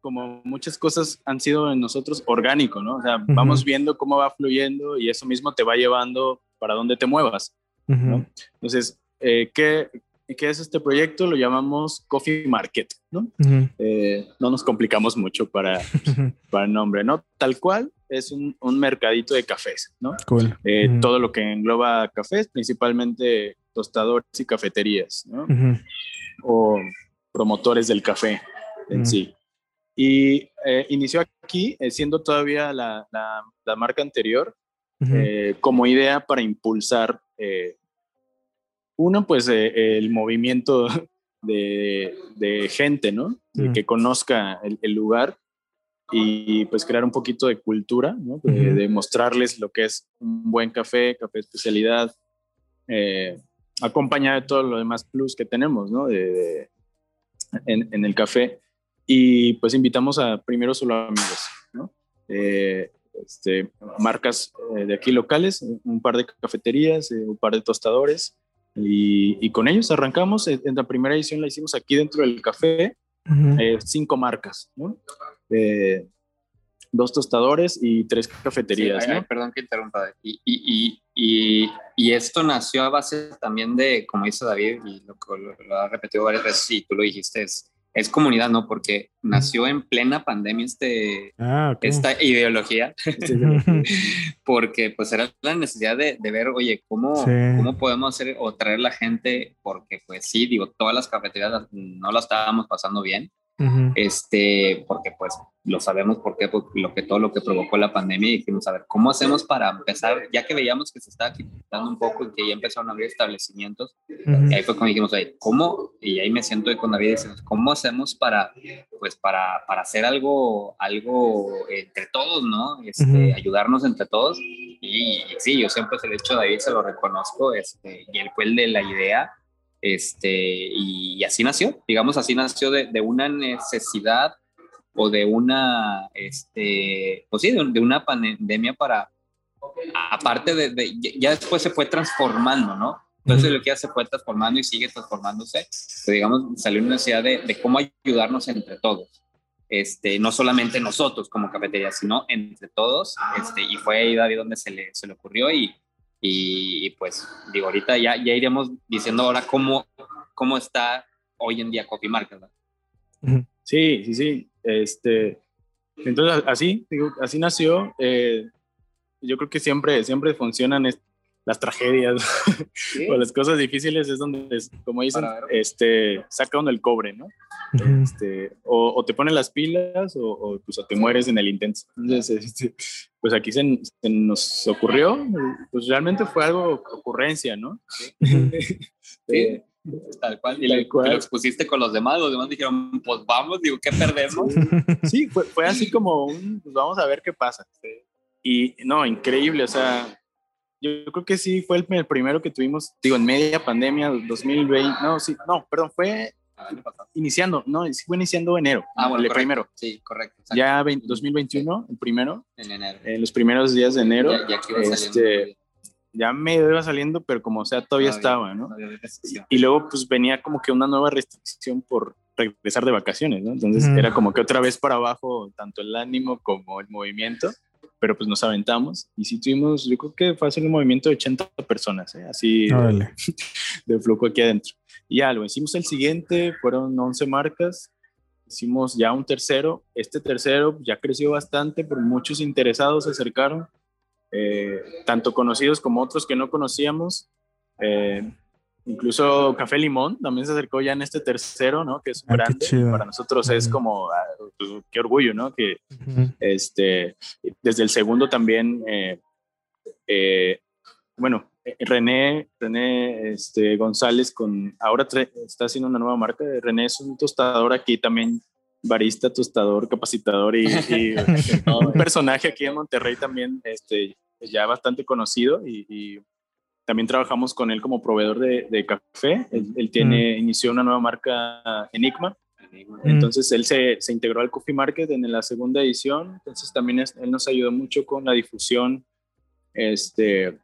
como muchas cosas han sido en nosotros, orgánico, ¿no? O sea, vamos viendo cómo va fluyendo y eso mismo te va llevando para donde te muevas, ¿no? Entonces, eh, ¿qué, ¿qué, es este proyecto? Lo llamamos Coffee Market, ¿no? Eh, no nos complicamos mucho para, *laughs* para el nombre, ¿no? Tal cual, es un, un mercadito de cafés, ¿no? Cool. Eh, todo lo que engloba cafés, principalmente tostadores y cafeterías, ¿no? O promotores del café en sí. Y eh, inició aquí, eh, siendo todavía la, la, marca anterior, como idea para impulsar, uno, pues el movimiento *laughs* de, de, gente, ¿no? De que conozca el, el lugar y pues crear un poquito de cultura, ¿no? de, mostrarles lo que es un buen café, café especialidad, eh, acompañado de todo lo demás plus que tenemos ¿no? de, en, en, el café. Y pues invitamos a primero solo amigos, ¿no? Eh, este, marcas eh, de aquí locales, un par de cafeterías, un par de tostadores, y, y, con ellos arrancamos. En la primera edición la hicimos aquí dentro del café, cinco marcas, ¿no? dos tostadores y tres cafeterías. perdón que interrumpa. Y, y, y, y, esto nació a base también de, como dice David, y lo, lo, ha repetido varias veces y tú lo dijiste, es, es comunidad, ¿no? Porque nació en plena pandemia este, ah, esta ideología, *laughs* *laughs* porque pues era la necesidad de, de ver, oye, ¿cómo, ¿cómo podemos hacer o traer la gente? Porque pues sí, digo, todas las cafeterías no la estábamos pasando bien este, porque pues lo sabemos por qué, lo que todo lo que provocó la pandemia y dijimos, a ver, ¿cómo hacemos para empezar? Ya que veíamos que se estaba quitando un poco y que ya empezaron a abrir establecimientos, y ahí fue cuando dijimos, ahí, ¿cómo? Y ahí me siento con David y decimos, ¿cómo hacemos para, pues, para, para hacer algo, algo entre todos, ¿no? Este, Ayudarnos entre todos. Y, sí, yo siempre se lo he hecho a David, se lo reconozco, este, y él fue el de la idea, este, y, así nació, digamos, así nació de, de, una necesidad o de una, este, pues sí, de, una pandemia para, aparte de, ya después se fue transformando, ¿no? Entonces lo que ya se fue transformando y sigue transformándose, pues, digamos, salió una necesidad de, de, cómo ayudarnos entre todos. Este, no solamente nosotros como cafetería, sino entre todos, este, y fue ahí David donde se le, se le ocurrió y, y, pues digo, ahorita ya, ya iremos diciendo ahora cómo, cómo está hoy en día Coffee Market. Sí, sí, sí. Este, entonces, así, digo, así nació. Eh, yo creo que siempre, siempre funcionan las tragedias o las cosas difíciles es donde, como dicen, este, saca uno el cobre, ¿no? este, o, te ponen las pilas o, pues, te mueres en el intento. Entonces, este, pues aquí se, nos ocurrió, pues realmente fue algo ocurrencia, ¿no? Sí. *laughs* Tal cual, y lo expusiste con los demás, los demás dijeron, pues vamos, digo, ¿qué perdemos? Sí, *laughs* fue, fue así como un, pues vamos a ver qué pasa. Y no, increíble, o sea, yo creo que sí fue el, primero que tuvimos, digo, en media pandemia, 2020, no, sí, no, perdón, fue iniciando, no, sí fue iniciando enero, ah, bueno, el primero. Sí, correcto. Ya 2021, el primero. En enero. En los primeros días de enero. Ya, ya este, ya medio iba saliendo, pero como sea, todavía estaba, ¿no? y, luego pues venía como que una nueva restricción por regresar de vacaciones, ¿no? Entonces era como que otra vez para abajo, tanto el ánimo como el movimiento pero pues nos aventamos y sí tuvimos, yo creo que fue hacer un movimiento de 80 personas, ¿eh? así *laughs* de, flujo aquí adentro. Y ya lo hicimos el siguiente, fueron 11 marcas, hicimos ya un tercero, este tercero ya creció bastante, por muchos interesados se acercaron, eh, tanto conocidos como otros que no conocíamos. Eh, incluso Café Limón también se acercó ya en este tercero, ¿no? Que es Ah, grande. Para nosotros es como, ah, pues, qué orgullo, ¿no? Que Ujú. este, desde el segundo también, eh, eh, bueno, eh, René, René este, González con, ahora está haciendo una nueva marca. René es un tostador aquí también, barista, tostador, capacitador y, y *laughs* un personaje aquí en Monterrey también, este, ya bastante conocido y, y también trabajamos con él como proveedor de, de café. Él, él tiene, inició una nueva marca Enigma. Entonces él se, se integró al Coffee Market en la segunda edición. Entonces también es- él nos ayudó mucho con la difusión. Este,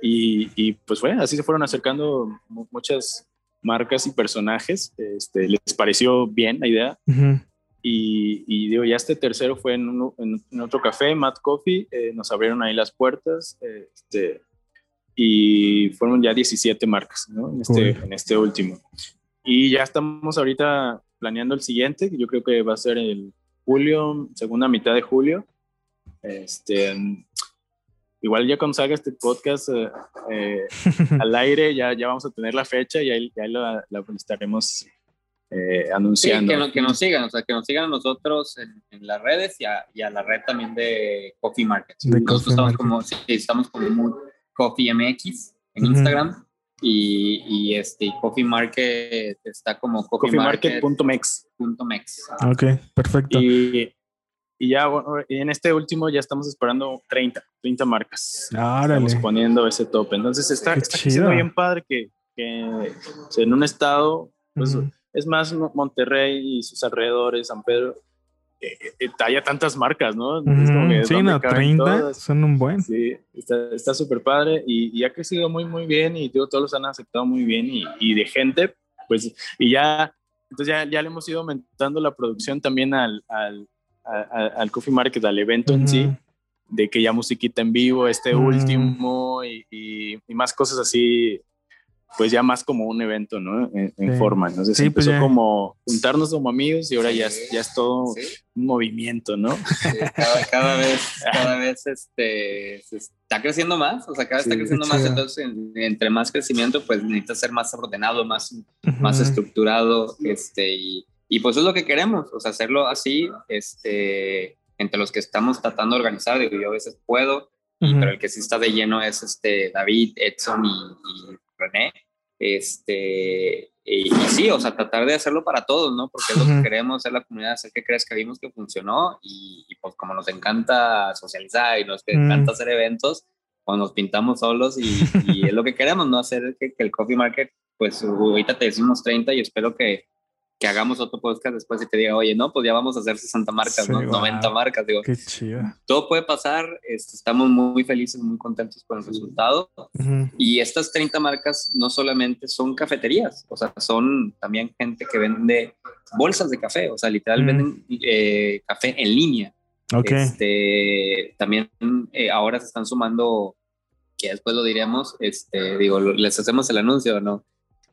y, y, pues bueno, así se fueron acercando mu- muchas marcas y personajes. Este, les pareció bien la idea. Y, y digo, ya este tercero fue en, uno- en- en otro café, Mad Coffee, eh, nos abrieron ahí las puertas eh, este, y fueron ya 17 marcas ¿no? en, este, en este último. Y ya estamos ahorita planeando el siguiente, que yo creo que va a ser el julio, segunda mitad de julio. Este, igual ya cuando salga este podcast eh, eh, *laughs* al aire, ya, ya vamos a tener la fecha y ahí, ya la, la estaremos eh, Sí, anunciando. que, no- que nos sigan, o sea, que nos sigan a nosotros en, en las redes y a, y a la red también de Coffee Market. De nosotros Coffee estamos Market. como, sí, estamos como muy Coffee MX en. Instagram y, y este Coffee Market está como Coffee, Market. coffeemarket.mex. punto mex. Ok, perfecto. Y, y ya bueno, y en este último ya estamos esperando 30, 30 marcas. Árale. Estamos poniendo ese tope. Entonces está, está siendo bien padre que, que o sea, en un estado, pues es más Mo- Monterrey y sus alrededores, San Pedro, eh, eh, haya tantas marcas, ¿no? Sí, ¿dónde no, caben 30 todas? son un buen. Sí, está súper padre y, y ha crecido muy, muy bien y digo, todos los han aceptado muy bien y, y de gente, pues, y ya, entonces ya, ya le hemos ido aumentando la producción también al, al, al Coffee Market, al evento en sí, de que ya musiquita en vivo, este último y- y más cosas así, pues ya más como un evento, ¿no? En, en Sí. forma. Entonces Sí, pues empezó ya. como juntarnos como amigos y ahora ya, es- ya es todo Sí, un movimiento, ¿no? sí, cada, cada vez, *laughs* cada vez este, se está creciendo más, o sea, cada vez está creciendo más, chido. entonces en- entre más crecimiento, pues necesita ser más ordenado, más, más Ujú. estructurado, este, y, y pues es lo que queremos, o sea, hacerlo así, este, entre los que estamos tratando de organizar, digo, yo a veces puedo, pero el que sí está de lleno es este David, Edson y, y René, este, y, y sí, o sea, tratar de hacerlo para todos, ¿no? Porque es lo que queremos, hacer la comunidad, hacer que crezca, vimos que funcionó, y, y, pues como nos encanta socializar y nos encanta hacer eventos, pues nos pintamos solos y, y es lo que queremos, ¿no? Hacer que, que el coffee market, pues ahorita te decimos 30 y espero que, que hagamos otro podcast después y te diga, oye, no, pues ya vamos a hacer 60 marcas, Sí, ¿no? wow. 90 marcas, digo, Qué chido. todo puede pasar, este, estamos muy felices, muy contentos con el resultado. Ujú. Y estas 30 marcas no solamente son cafeterías, o sea, son también gente que vende bolsas de café, o sea, literal Mm. venden eh, café en línea. Ok. Este, también eh, ahora se están sumando, que después lo diremos, este, digo, les hacemos el anuncio, ¿no?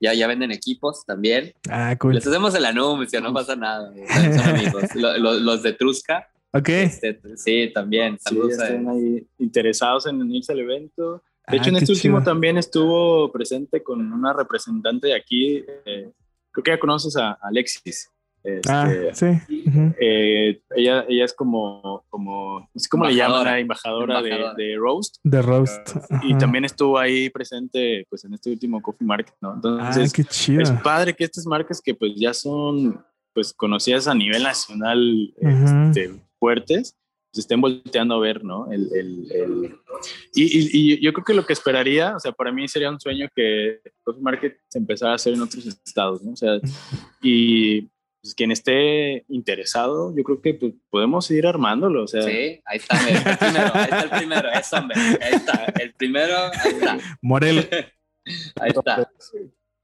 Ya, ya venden equipos también. Ah, cool. Les hacemos el anuncio, no pasa nada. Son amigos. *laughs* Lo- lo- los de Trusca, Ok. este, sí, también. Sí, Saludos a- están ahí interesados en unirse al evento. De hecho, Ah, en este último chido. también estuvo presente con una representante de aquí. eh, creo que ya conoces a Alexis. Este, Ah, sí. Ujú. eh, ella, ella es como, como cómo le llaman, Embajadora. la embajadora, Embajadora. De, de Roast. The Roast. Y Ajá. también estuvo ahí presente pues, en este último Coffee Market, ¿no? Ah, Entonces, qué chido. es padre que estas marcas que pues ya son pues conocidas a nivel nacional Ujú. este, fuertes se estén volteando a ver, ¿no? El, el- el- Y, y- y yo creo que lo que esperaría, o sea, para mí sería un sueño que Coffee Market se empezara a hacer en otros estados, ¿no? O sea, y pues, quien esté interesado, yo creo que pues, podemos ir armándolo, o sea, Sí, ahí está, mira, el primero, ahí está el primero, eso, hombre, ahí está, el primero, ahí está, Morel. *laughs* ahí está,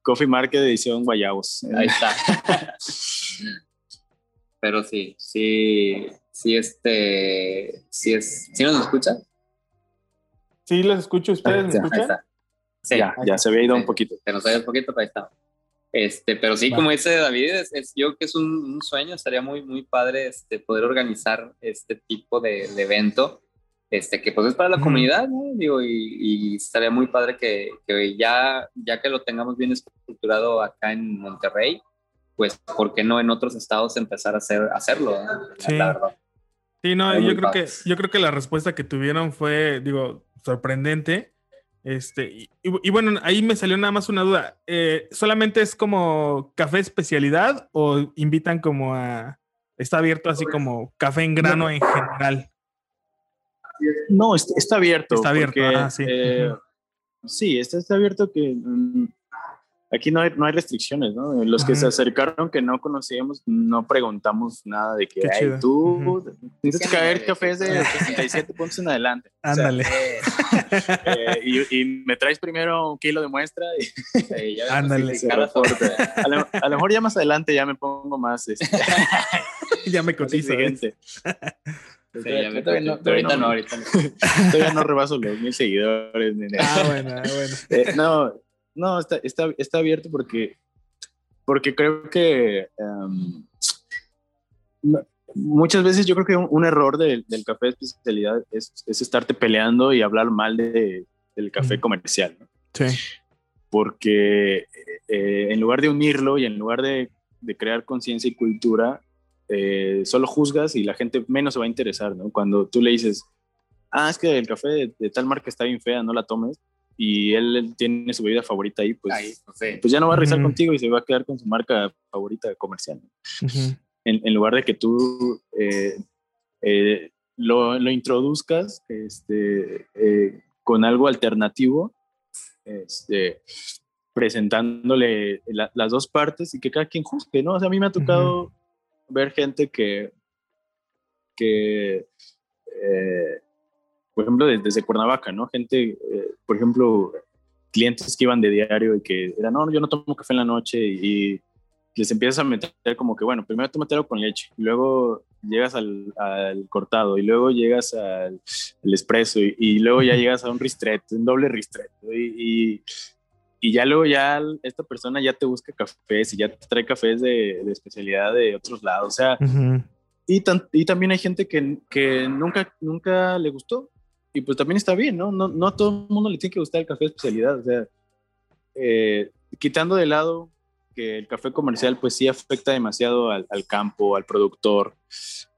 Coffee Market edición Guayabos. ahí está. Pero sí, sí, sí, este, sí es, ¿sí nos escucha? Sí, los escucho. ¿Ustedes me Ahí está. Sí, ya, ya se había ido Sí. un poquito. se nos oye un poquito, pero ahí está. Este, pero sí, Va. como dice David, es, es- yo creo que es un, un sueño, estaría muy, muy padre este, poder organizar este tipo de, de evento. este, que pues es para la comunidad, ¿no? Digo, y, estaría muy padre que, que, ya, ya que lo tengamos bien estructurado acá en Monterrey, pues, ¿por qué no en otros estados empezar a hacer, hacerlo? Sí. La verdad. Sí, no, yo creo, que, yo creo que la respuesta que tuvieron fue, digo, sorprendente. Este, y, bueno, ahí me salió nada más una duda. Eh, ¿Solamente es como café especialidad o invitan como a... Está abierto así como café en grano en general? No, está, abierto. Está abierto, ah, sí. Eh, sí, está, está abierto que mm, aquí no hay, no hay restricciones, ¿no? Los que se acercaron que no conocíamos, no preguntamos nada de que, ay, tú tienes que caer cafés de 67 puntos en adelante. Ándale. *laughs* Eh, y, me traes primero un kilo de muestra y, *laughs* Ándale. A lo, a lo, mejor ya más adelante ya me pongo más. Este, *laughs* ya me cotizo. Sí, ya todavía, no, ahorita no, ahorita no. Todavía no rebaso los mil seguidores. Ah, bueno, ah, bueno. Eh, no, no, está, está, está abierto porque, porque creo que em, muchas veces yo creo que un, error del café de especialidad es, es, estarte peleando y hablar mal de, del café comercial. Sí. Porque eh, en lugar de unirlo y en lugar de, de crear conciencia y cultura, eh, solo juzgas y la gente menos se va a interesar, ¿no? Cuando tú le dices, ah, es que el café de, de tal marca está bien fea, no la tomes, y él tiene su bebida favorita ahí, pues, pues ya no va a rezar contigo y se va a quedar con su marca favorita comercial. en, lugar de que tú eh, eh, lo, lo, introduzcas este, eh, con algo alternativo, este, presentándole las dos partes y que cada quien juzgue, ¿no? O sea, a mí me ha tocado ver gente que, que por ejemplo, desde, Cuernavaca, ¿no? Gente, eh, por ejemplo, clientes que iban de diario y que eran, no, yo no tomo café en la noche y, les empiezas a meter como que, bueno, primero tómatelo con leche, y luego llegas al, cortado y luego llegas al, al espresso y, luego ya llegas a un ristretto, un doble ristretto y, y, ya luego ya esta persona ya te busca cafés y ya te trae cafés de, de especialidad de otros lados, o sea, y, y, también hay gente que, que nunca, nunca le gustó y pues también está bien, ¿no? ¿no? No a todo el mundo le tiene que gustar el café de especialidad, o sea, eh, quitando de lado que el café comercial pues sí afecta demasiado al, campo, al productor,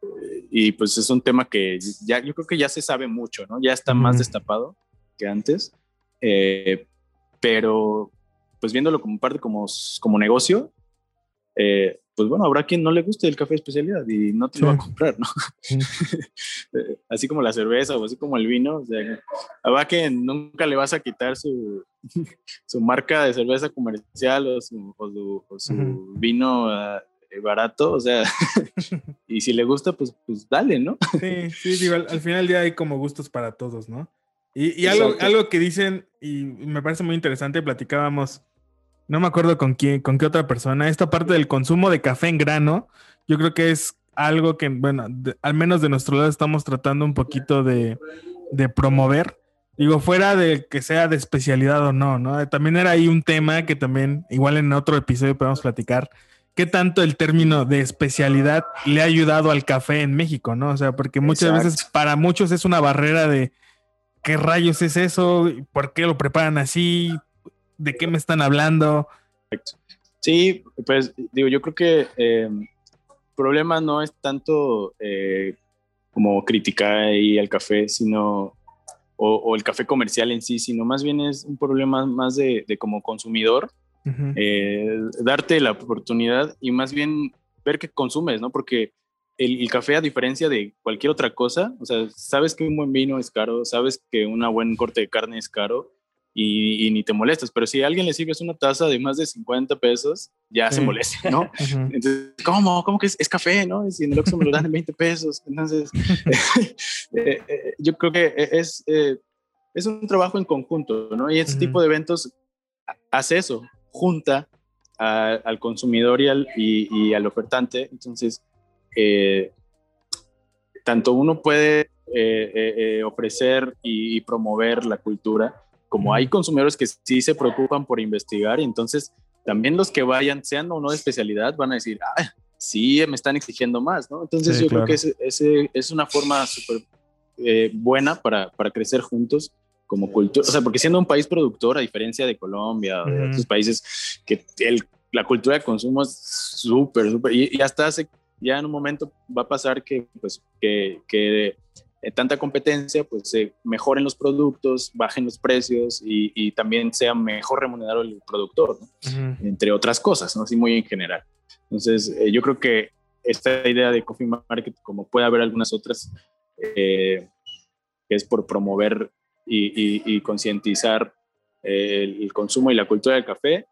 eh, y pues es un tema que ya, yo creo que ya se sabe mucho, ¿no? Ya está más destapado que antes, eh, pero pues viéndolo como parte como, como negocio, pues bueno, habrá quien no le guste el café de especialidad y no te lo va a comprar, ¿no? *laughs* así como la cerveza o así como el vino, o sea, habrá que nunca le vas a quitar su, *laughs* su marca de cerveza comercial o su, o su, vino ah, barato, o sea, *laughs* y si le gusta, pues, pues dale, ¿no? sí, sí, digo, al, final del día hay como gustos para todos, ¿no? Y, y algo, algo que dicen, y me parece muy interesante, platicábamos no me acuerdo con quién, con qué otra persona, esta parte del consumo de café en grano, yo creo que es algo que, bueno, al menos de nuestro lado estamos tratando un poquito de, promover. Digo, fuera de que sea de especialidad o no, ¿no? También era ahí un tema que también, igual en otro episodio podemos platicar, qué tanto el término de especialidad le ha ayudado al café en México, ¿no? O sea, porque muchas veces para muchos es una barrera de qué rayos es eso, por qué lo preparan así, de qué me están hablando. Sí, pues digo, yo creo que el em, problema no es tanto eh, como criticar ahí al café, sino, o, el café comercial en sí, sino más bien es un problema más de, como consumidor, eh, darte la oportunidad y más bien ver qué consumes, ¿no? Porque el, el, café, a diferencia de cualquier otra cosa, o sea, sabes que un buen vino es caro, sabes que una buen corte de carne es caro, y, ni te molestas. Pero si a alguien le sirves una taza de más de 50 pesos, ya se molesta, ¿no? *laughs* Entonces, ¿cómo? ¿Cómo que es, café, no? Si en el Oxxo me lo dan en 20 pesos. Entonces, *laughs* *laughs* eh, eh, yo creo que es, eh, es un trabajo en conjunto, ¿no? Y este tipo de eventos hace eso, junta al consumidor y al, y, al ofertante. Entonces, tanto uno puede ofrecer y promover la cultura, como hay consumidores que sí se preocupan por investigar, entonces también los que vayan, sean o no de especialidad, van a decir, ah, sí, me están exigiendo más, ¿no? Entonces yo creo que ese, es una forma súper eh, buena para, para crecer juntos como cultura, o sea, porque siendo un país productor, a diferencia de Colombia o de otros países, que el, la cultura de consumo es súper, súper, y, y, hasta hace, ya en un momento va a pasar que, pues, que, que eh, tanta competencia, pues se mejoren los productos, bajen los precios y, y también sea mejor remunerado el productor, ¿no? entre otras cosas, ¿no? Así muy en general. Entonces, eh, yo creo que esta idea de Coffee Market, como puede haber algunas otras, eh, que es por promover y, y, concientizar el, el, consumo y la cultura del café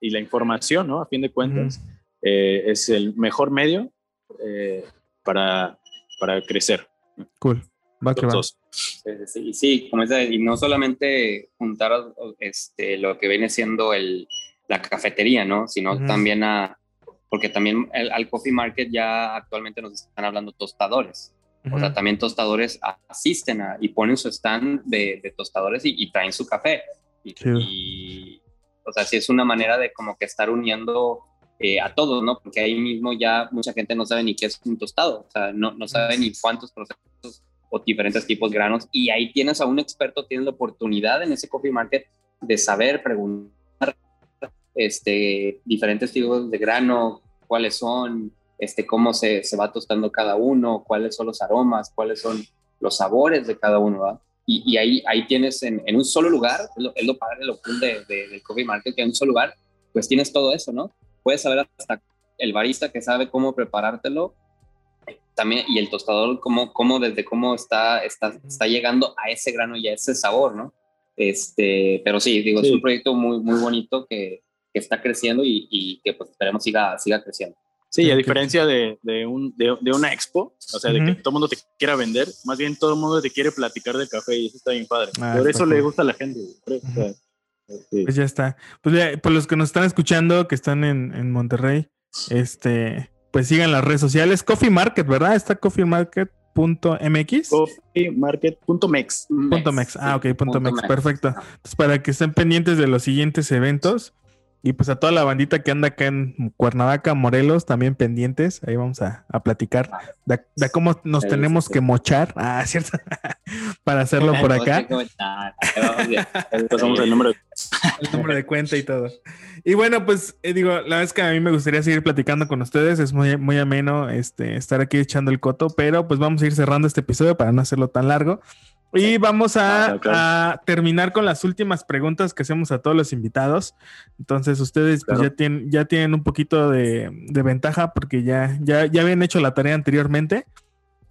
y la información, ¿no? A fin de cuentas, uh -huh. eh, es el mejor medio eh, para, para crecer. Cool. Va que va. Sí, sí, como es, y no solamente juntar este, lo que viene siendo el, la cafetería, ¿no? Sino uh -huh. también a, porque también el, al coffee market ya actualmente nos están hablando tostadores. Uh -huh. O sea, también tostadores asisten a, y ponen su stand de, de tostadores y, y, traen su café. Y, sí. y, o sea, sí es una manera de como que estar uniendo eh, a todos, ¿no? Porque ahí mismo ya mucha gente no sabe ni qué es un tostado, o sea, no, no sabe ni cuántos procesos o diferentes tipos de granos. Y ahí tienes a un experto, tienes la oportunidad en ese coffee market de saber, preguntar este, diferentes tipos de grano, cuáles son, este, cómo se, se, va tostando cada uno, cuáles son los aromas, cuáles son los sabores de cada uno, ¿verdad? Y, y ahí, ahí tienes en, en, un solo lugar, es lo, es lo padre, lo cool de, de, del coffee market, que en un solo lugar, pues tienes todo eso, ¿no? Puedes saber hasta el barista que sabe cómo preparártelo, también, y el tostador, cómo, cómo desde cómo está, está, está llegando a ese grano y a ese sabor, ¿no? Este, pero sí, digo, sí. es un proyecto muy, muy bonito que, que está creciendo y, y, que pues esperemos siga, siga creciendo. Sí, a diferencia de, de, un, de, de una expo, o sea, de uh -huh. que todo el mundo te quiera vender, más bien todo el mundo te quiere platicar del café y eso está bien padre. Ah, Por eso le gusta a la gente. Creo. Uh -huh. o sea, sí. Pues ya está. Pues ya, por los que nos están escuchando, que están en, en Monterrey, este, pues sigan las redes sociales. Coffee Market, ¿verdad? Está Coffee Market. Punto .mx coffeemarket.mex punto mex ah ok punto, mex. mex perfecto Entonces, para que estén pendientes de los siguientes eventos y pues a toda la bandita que anda acá en Cuernavaca, Morelos, también pendientes. Ahí vamos a, a platicar de, de, cómo nos sí, tenemos sí, que mochar. Ah, *laughs* cierto. Para hacerlo por acá. *laughs* Pasamos el número. *laughs* el número de cuenta y todo. Y bueno, pues eh, digo, la es que a mí me gustaría seguir platicando con ustedes. Es muy, muy ameno este, estar aquí echando el coto, pero pues vamos a ir cerrando este episodio para no hacerlo tan largo. Y vamos a, ah, claro. a, terminar con las últimas preguntas que hacemos a todos los invitados. Entonces, ustedes claro. pues, ya, tienen, ya tienen un poquito de, de ventaja porque ya, ya, ya, habían hecho la tarea anteriormente.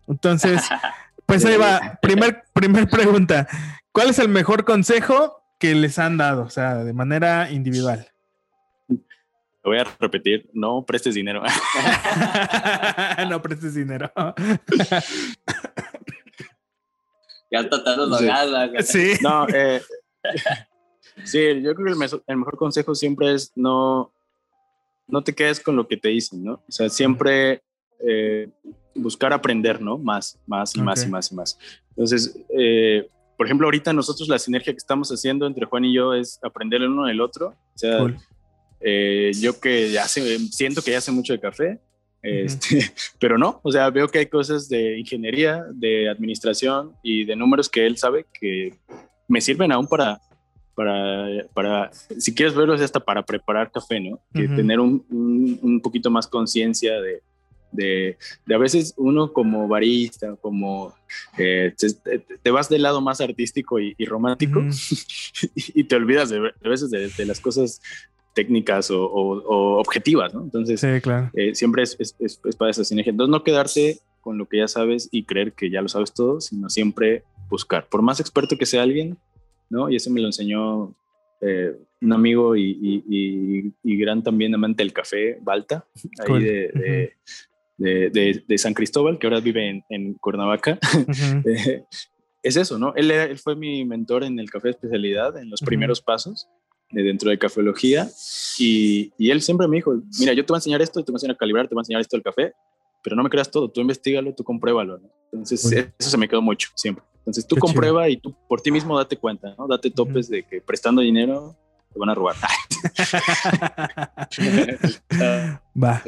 Entonces, *laughs* pues ahí va. Primer, primer pregunta. ¿Cuál es el mejor consejo que les han dado? O sea, de manera individual. Lo voy a repetir, no prestes dinero. *laughs* no prestes dinero. *laughs* Ya está tan lograda. Sí. No, eh, sí, yo creo que el mejor, el mejor, consejo siempre es no, no te quedes con lo que te dicen, ¿no? O sea, siempre eh, buscar aprender, ¿no? Más, más y okay. más y más y más. Entonces, eh, por ejemplo, ahorita nosotros la sinergia que estamos haciendo entre Juan y yo es aprender el uno del otro. O sea, cool. Eh, yo que ya siento que ya sé mucho de café, este, uh *laughs* -huh. Pero no, o sea, veo que hay cosas de ingeniería, de administración y de números que él sabe que me sirven aún para, para, para si quieres verlos, hasta para preparar café, ¿no? Que uh -huh. tener un, un, un, poquito más conciencia de, de, de, a veces uno como barista, como eh, te, te, vas del lado más artístico y, y romántico *laughs* y, y, te olvidas de, veces de, de las cosas técnicas o, o, o, objetivas, ¿no? Entonces, sí, claro. eh, siempre es, es, es, es, para esa sinergia. Entonces, no quedarse con lo que ya sabes y creer que ya lo sabes todo, sino siempre buscar. Por más experto que sea alguien, ¿no? Y eso me lo enseñó eh, un amigo y, y, y, y, gran también amante del café, Balta, ahí cool. de, de, de, de, de, San Cristóbal, que ahora vive en, en Cuernavaca. Uh *laughs* -huh. es eso, ¿no? Él, él, fue mi mentor en el café de especialidad, en los uh -huh. primeros pasos dentro de cafelogía y, y, él siempre me dijo, mira, yo te voy a enseñar esto, te voy a enseñar a calibrar, te voy a enseñar esto del café, pero no me creas todo, tú investigalo, tú compruébalo, ¿no? Entonces, eso se me quedó mucho, siempre. Entonces, tú Qué comprueba chido. y tú por ti mismo date cuenta, ¿no? Date topes uh -huh. de que prestando dinero te van a robar. *laughs* *laughs* Va.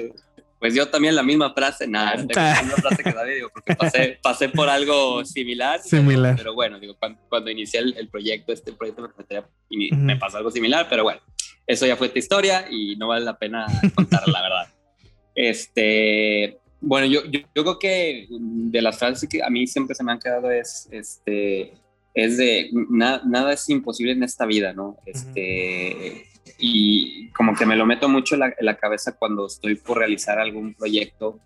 Pues yo también la misma frase, nada, *laughs* la misma frase que David, digo, porque pasé, pasé por algo similar. Similar. Pero, bueno, digo, cuando, inicié el, proyecto, este proyecto me, me pasó algo similar, pero bueno, eso ya fue tu historia y no vale la pena contarla, la verdad. Este, bueno, yo, yo, creo que de las frases que a mí siempre se me han quedado es, este, es de nada es imposible en esta vida, ¿no? Este, y como que me lo meto mucho en la, cabeza cuando estoy por realizar algún proyecto,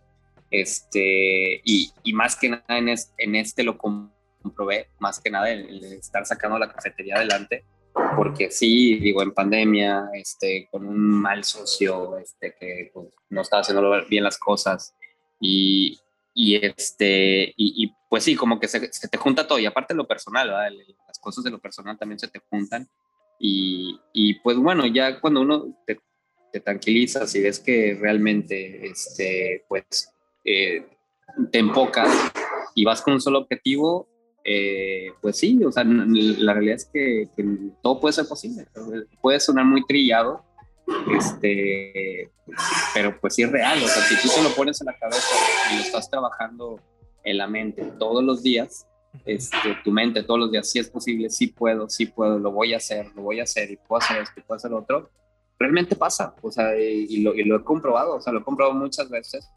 este, y, y más que nada en, en este lo comprobé, más que nada el, estar sacando la cafetería adelante, porque sí, digo, en pandemia, este, con un mal socio, este, que pues, no estaba haciendo bien las cosas, y, y este, y, pues sí, como que se, se, te junta todo, y aparte lo personal, ¿verdad? las cosas de lo personal también se te juntan, y, y pues bueno, ya cuando uno te, te, tranquilizas y ves que realmente, este, pues, eh, te enfocas y vas con un solo objetivo, eh, pues sí, o sea, la realidad es que, todo puede ser posible. Puede sonar muy trillado, este, pero pues sí es real. O sea, si tú te lo pones en la cabeza y lo estás trabajando en la mente todos los días, este, tu mente todos los días, si es posible, sí puedo, sí puedo, lo voy a hacer, lo voy a hacer y puedo hacer esto y puedo hacer otro, realmente pasa, o sea, y, lo, y lo, he comprobado, o sea, lo he comprobado muchas veces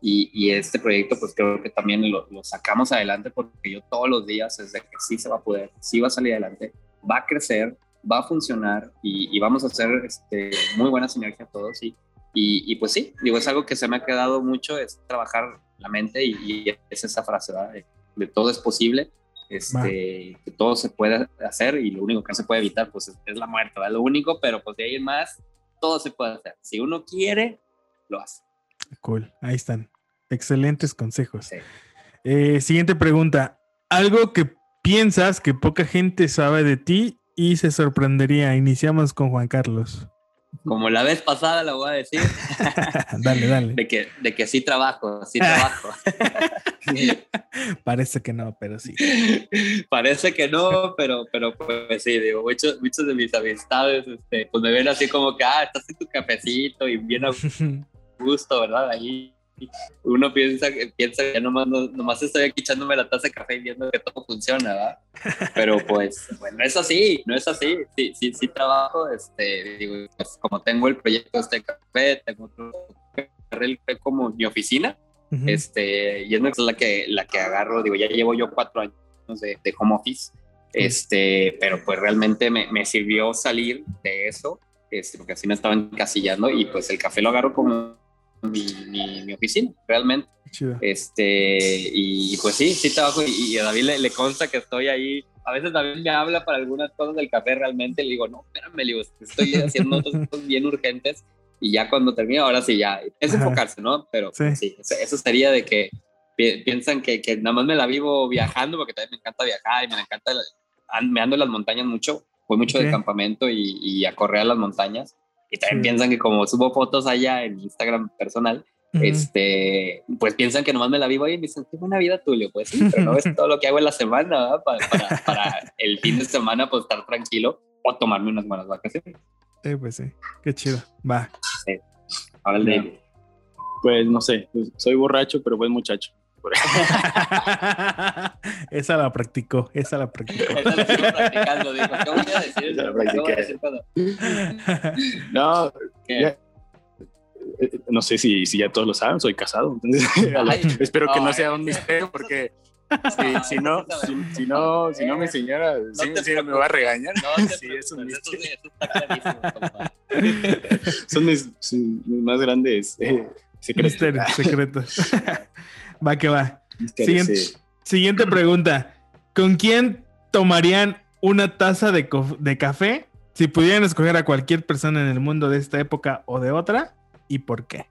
y, y este proyecto pues creo que también lo, lo, sacamos adelante porque yo todos los días es de que sí se va a poder, sí va a salir adelante, va a crecer, va a funcionar y, y vamos a hacer este, muy buena sinergia todos y, y, pues sí, digo, es algo que se me ha quedado mucho, es trabajar la mente y, es esa frase, ¿verdad? De todo es posible, este, que todo se puede hacer y lo único que no se puede evitar pues es, la muerte, ¿verdad? Lo único, pero pues de ahí en más, todo se puede hacer. Si uno quiere, lo hace. Cool, ahí están. Excelentes consejos. Eh, siguiente pregunta. Algo que piensas que poca gente sabe de ti y se sorprendería. Iniciamos con Juan Carlos. Como la vez pasada la voy a decir. *laughs* dale, dale. De que, de que sí trabajo, sí trabajo. *laughs* Parece que no, pero sí. Parece que no, pero, pero pues sí, digo, muchos, muchos de mis amistades este, pues me ven así como que, ah, estás en tu cafecito y bien a *laughs* gusto, ¿verdad? Ahí uno piensa, piensa que nomás, nomás estoy aquí echándome la taza de café y viendo que todo funciona, ¿verdad? *laughs* Pero pues, bueno, no es así, no es así. Sí, sí, sí trabajo, este, digo, pues, como tengo el proyecto este de café, tengo otro como mi oficina, este, y es la que, la que agarro, digo, ya llevo yo cuatro años de, de home office, este, pero pues realmente me, me, sirvió salir de eso, este, porque así me estaba encasillando y pues el café lo agarro como mi, mi, oficina, realmente. Este, y pues sí, sí trabajo y, a David le, consta que estoy ahí. A veces David me habla para algunas cosas del café realmente, le digo, no, espérame, le digo, estoy haciendo otras *laughs* cosas bien urgentes y ya cuando termino, ahora sí, ya, es enfocarse, ¿no? Pero sí, eso sería de que piensan que, que, nada más me la vivo viajando, porque también me encanta viajar y me encanta, me ando en las montañas mucho, voy mucho de campamento y, y, a correr a las montañas y también piensan que como subo fotos allá en Instagram personal, este, pues piensan que nomás me la vivo ahí y me dicen, qué buena vida, Tulio. Pues sí, pero no ves *laughs* todo lo que hago en la semana, para, para, para, el fin de semana, pues estar tranquilo o tomarme unas buenas vacaciones. Eh, pues sí, qué chido. Va. Sí. Ahora el Pues no sé, pues, soy borracho, pero buen muchacho. *laughs* *laughs* esa la practicó, esa la practicó. esa la sigo practicando, dijo. ¿Qué voy a decir? la practiqué. *laughs* no, no sé si, si, ya todos lo saben, soy casado. espero que no sea un misterio porque si, no, si, no, si no, mi señora me va a regañar. No, sí, es un misterio. Son mis, más grandes eh, secretos. secretos. Va que va. Siguiente, pregunta. ¿Con quién tomarían una taza de, café si pudieran escoger a cualquier persona en el mundo de esta época o de otra? ¿Y por qué?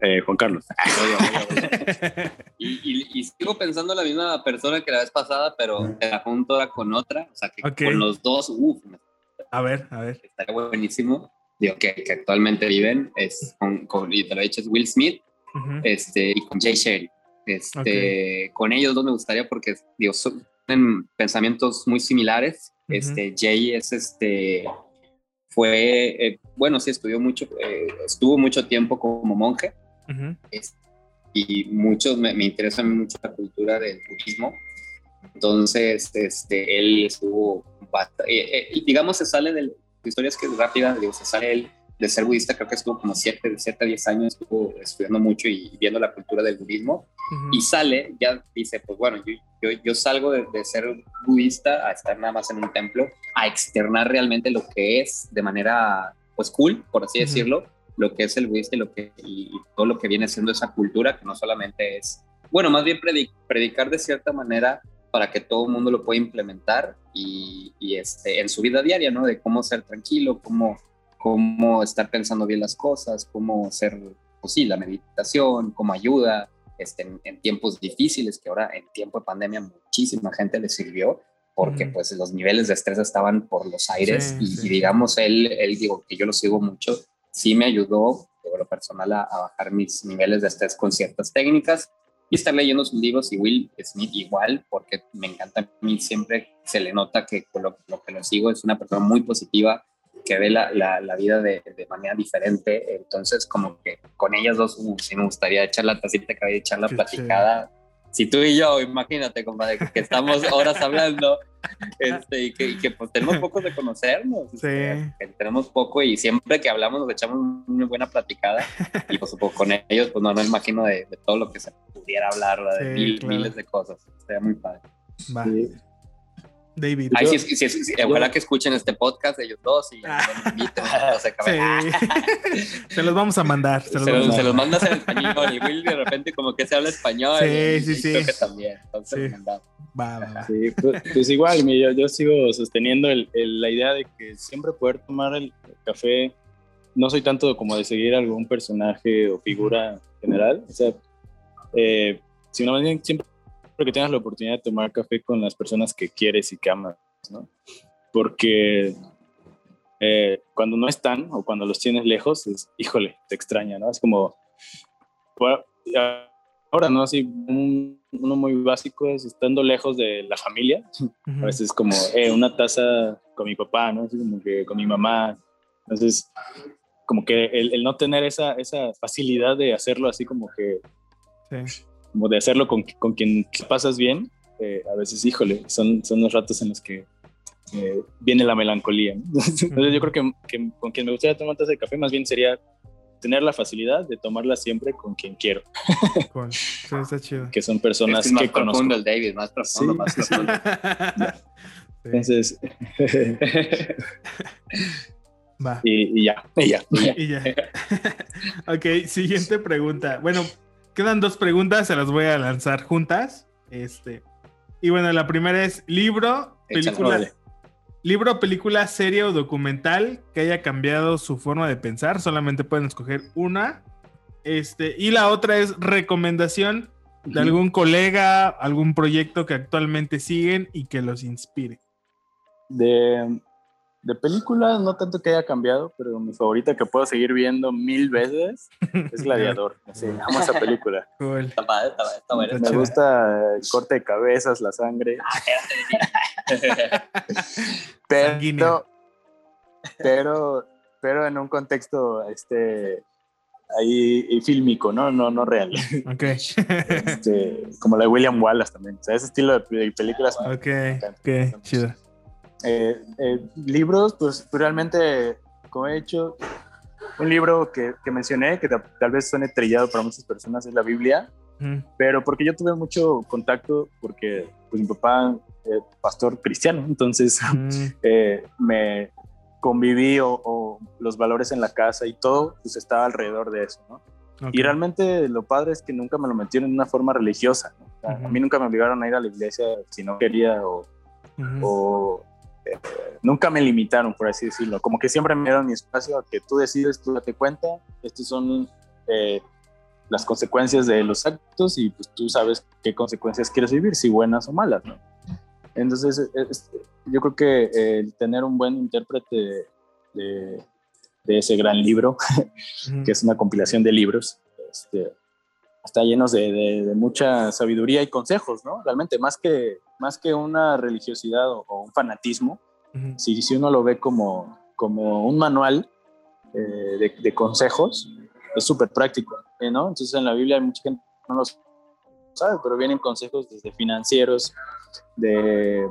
Eh, Juan Carlos. *laughs* y, sigo pensando en la misma persona que la vez pasada, pero la junto ahora con otra. O sea, que con los dos, uff. A ver, a ver. Estaría buenísimo. Digo, que, actualmente viven, es con, y te lo he dicho, es Will Smith este, y con Jay Sherry. Este, Con ellos dos me gustaría porque digo, tienen pensamientos muy similares. este, Jay es este, fue, eh, bueno, sí, estudió mucho, eh, estuvo mucho tiempo como monje. y muchos me, me interesa mucho la cultura del budismo. Entonces, este, él estuvo, eh, eh, digamos, se sale de historias que es rápida, digo, se sale él de ser budista, creo que estuvo como 7, de 7 a 10 años, estuvo estudiando mucho y viendo la cultura del budismo, y sale, ya dice, pues bueno, yo, yo, yo salgo de, de, ser budista a estar nada más en un templo, a externar realmente lo que es de manera, pues cool, por así decirlo, lo que es el budista y, lo que, y, todo lo que viene siendo esa cultura, que no solamente es, bueno, más bien predicar de cierta manera para que todo el mundo lo pueda implementar y, y, este, en su vida diaria, ¿no? De cómo ser tranquilo, cómo, cómo estar pensando bien las cosas, cómo hacer, pues sí, la meditación, cómo ayuda este, en, tiempos difíciles, que ahora en tiempo de pandemia muchísima gente le sirvió, porque pues los niveles de estrés estaban por los aires y, digamos, él, él, digo, que yo lo sigo mucho, sí me ayudó, por lo personal, a, bajar mis niveles de estrés con ciertas técnicas y estar leyendo sus libros y Will Smith igual, porque me encanta a mí, siempre se le nota que lo, lo que lo sigo es una persona muy positiva, que ve la, la, vida de, de, manera diferente. Entonces, como que con ellas dos, uh, sí me gustaría echar la tacita de café y echar la platicada. Si tú y yo, imagínate, compadre, que estamos horas hablando este, y, que, que, pues tenemos poco de conocernos. Este, tenemos poco y siempre que hablamos nos echamos una buena platicada. Y pues, pues con ellos, pues no, me imagino de, todo lo que se pudiera hablar, de miles de cosas. Sería muy padre. Va. David. Ay, ojalá que escuchen este podcast ellos dos y ah. *laughs* *laughs* *laughs* se los vamos a mandar. Se los, se los, mandas en español y Will de repente como que se habla español. Sí, sí, sí. Creo que también. Entonces, va, va, Sí, pues, pues, igual, yo, yo sigo sosteniendo el, la idea de que siempre poder tomar el café, no soy tanto como de seguir algún personaje o figura general, o sea, eh, sino más siempre que tengas la oportunidad de tomar café con las personas que quieres y que amas, ¿no? Porque eh, cuando no están o cuando los tienes lejos, es, híjole, te extraña, ¿no? Es como, ahora, ¿no? Así, uno muy básico es estando lejos de la familia. A veces como eh, una taza con mi papá, ¿no? Así como que con mi mamá. Entonces, como que el, el no tener esa, esa facilidad de hacerlo así como que... Sí como de hacerlo con, con quien pasas bien, eh, a veces, híjole, son, son los ratos en los que eh, viene la melancolía. *laughs* Entonces yo creo que, que, con quien me gustaría tomar taza de café más bien sería tener la facilidad de tomarla siempre con quien quiero. *laughs* Sí, está chido. Que son personas es más que profundo conozco. el David, más profundo, más profundo. *laughs* Entonces... Va. Y, y, ya, y ya. Y ya. ok, siguiente pregunta. Bueno, Quedan dos preguntas, se las voy a lanzar juntas. Este. Y bueno, la primera es libro, película. Libro, película, serie o documental que haya cambiado su forma de pensar. Solamente pueden escoger una. Este, y la otra es recomendación de algún colega, algún proyecto que actualmente siguen y que los inspire. De, de películas, no tanto que haya cambiado, pero mi favorita que puedo seguir viendo mil veces es Gladiador. *laughs* Sí, amo esa película. Cool. Está padre, está, está Me gusta el corte de cabezas, la sangre. *laughs* pero, pero, pero en un contexto este, ahí fílmico, ¿no? No, no real. Ok. Este, como la de William Wallace también. O sea, ese estilo de películas. Ok, ok, chido. Eh, eh, libros, pues realmente, como he hecho, un libro que, que mencioné, que tal vez suene trillado para muchas personas, es la Biblia, pero porque yo tuve mucho contacto, porque pues, mi papá es pastor cristiano, entonces *laughs* eh, me conviví o, los valores en la casa y todo, pues estaba alrededor de eso, ¿no? Y realmente lo padre es que nunca me lo metieron en una forma religiosa. A mí nunca me obligaron a ir a la iglesia si no quería o, o nunca me limitaron, por así decirlo. Como que siempre me dieron mi espacio a que tú decides, tú date cuenta, estas son eh, las consecuencias de los actos y pues tú sabes qué consecuencias quieres vivir, si buenas o malas, ¿no? Entonces, yo creo que el tener un buen intérprete de, ese gran libro, *laughs* que es una compilación de libros, este, está lleno de, de, mucha sabiduría y consejos, ¿no? Realmente, más que, más que una religiosidad o, un fanatismo, si, si, uno lo ve como, como un manual eh, de, consejos, es súper práctico. ¿no? Entonces en la Biblia hay mucha gente que no lo sabe, pero vienen consejos desde financieros, de,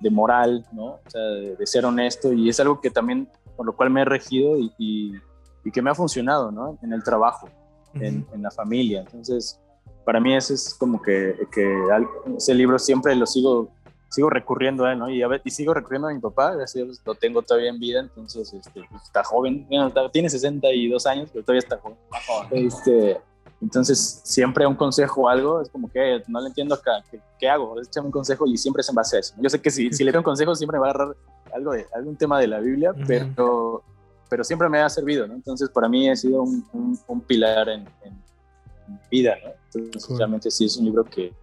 de moral, ¿no? O sea, de, ser honesto y es algo que también, por lo cual me he regido y, y, que me ha funcionado, ¿no? En el trabajo, en, en, la familia. Entonces, para mí ese es como que, que ese libro siempre lo sigo sigo recurriendo a él, ¿no? Y, y sigo recurriendo a mi papá, lo tengo todavía en vida, entonces este, pues, está joven, tiene 62 años, pero todavía está joven. Este, entonces, siempre un consejo o algo, es como que no le entiendo acá, ¿qué, hago? Échame un consejo y siempre es en base a eso. Yo sé que si, si le doy un consejo siempre me va a agarrar algo de, algún tema de la Biblia, pero, pero siempre me ha servido, ¿no? Entonces, para mí ha sido un, un, pilar en, mi vida, ¿no? Entonces, realmente sí es un libro que,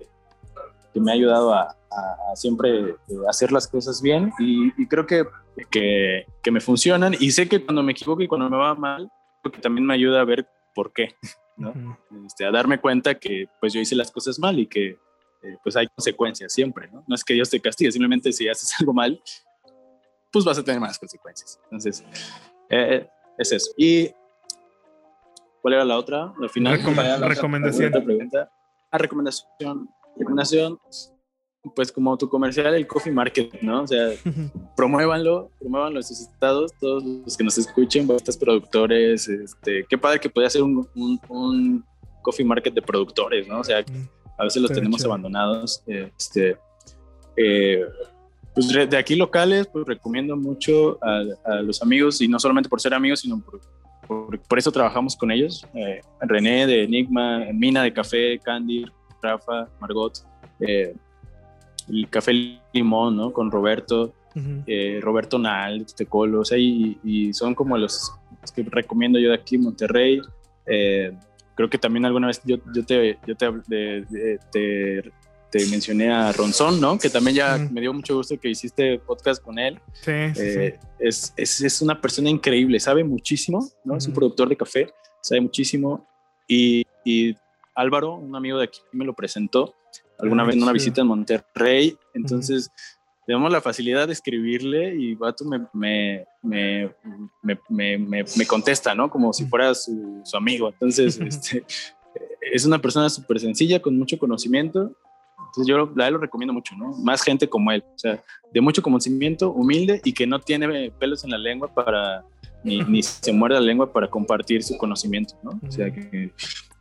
que me ha ayudado a, a, siempre eh, hacer las cosas bien y, creo que, que, que, me funcionan y sé que cuando me equivoco y cuando me va mal, creo que también me ayuda a ver por qué, ¿no? este, a darme cuenta que pues yo hice las cosas mal y que eh, pues hay consecuencias siempre, ¿no? No es que Dios te castigue, simplemente si haces *laughs* algo mal, pues vas a tener más consecuencias. Entonces, eh, es eso. Y ¿Cuál era la otra? La final. recomendación. pregunta. Ah, recomendación. Recomendación pues como tu comercial, el Coffee Market, ¿no? O sea, *laughs* promuévanlo, promuévanlo esos estados, todos los que nos escuchen, estos productores, este, qué padre que puede ser un, un, Coffee Market de productores, ¿no? O sea, a veces los tenemos abandonados, este, eh, pues de aquí locales, pues recomiendo mucho a, los amigos, y no solamente por ser amigos, sino por, por, eso trabajamos con ellos, eh, René de Enigma, Mina de Café, Candy, Rafa, Margot, eh, el Café Limón, ¿no? Con Roberto, eh, Roberto Nal, Tecolo, o sea, y, son como los, que recomiendo yo de aquí, Monterrey. Eh, creo que también alguna vez yo, yo, te, yo te, te, mencioné a Ronzón, ¿no? Que también ya me dio mucho gusto que hiciste podcast con él. Sí, eh, Es, es, es, una persona increíble, sabe muchísimo, ¿no? Es un productor de café, sabe muchísimo. Y, y Álvaro, un amigo de aquí, me lo presentó alguna vez en una visita en Monterrey. Entonces, tenemos la facilidad de escribirle y Vato me, me, me, me, contesta, ¿no? Como si fuera su, su amigo. Entonces, *laughs* este, es una persona súper sencilla, con mucho conocimiento. Entonces, yo la lo recomiendo mucho, ¿no? Más gente como él, o sea, de mucho conocimiento, humilde y que no tiene pelos en la lengua para, ni, *laughs* ni se muerde la lengua para compartir su conocimiento, ¿no? O sea, que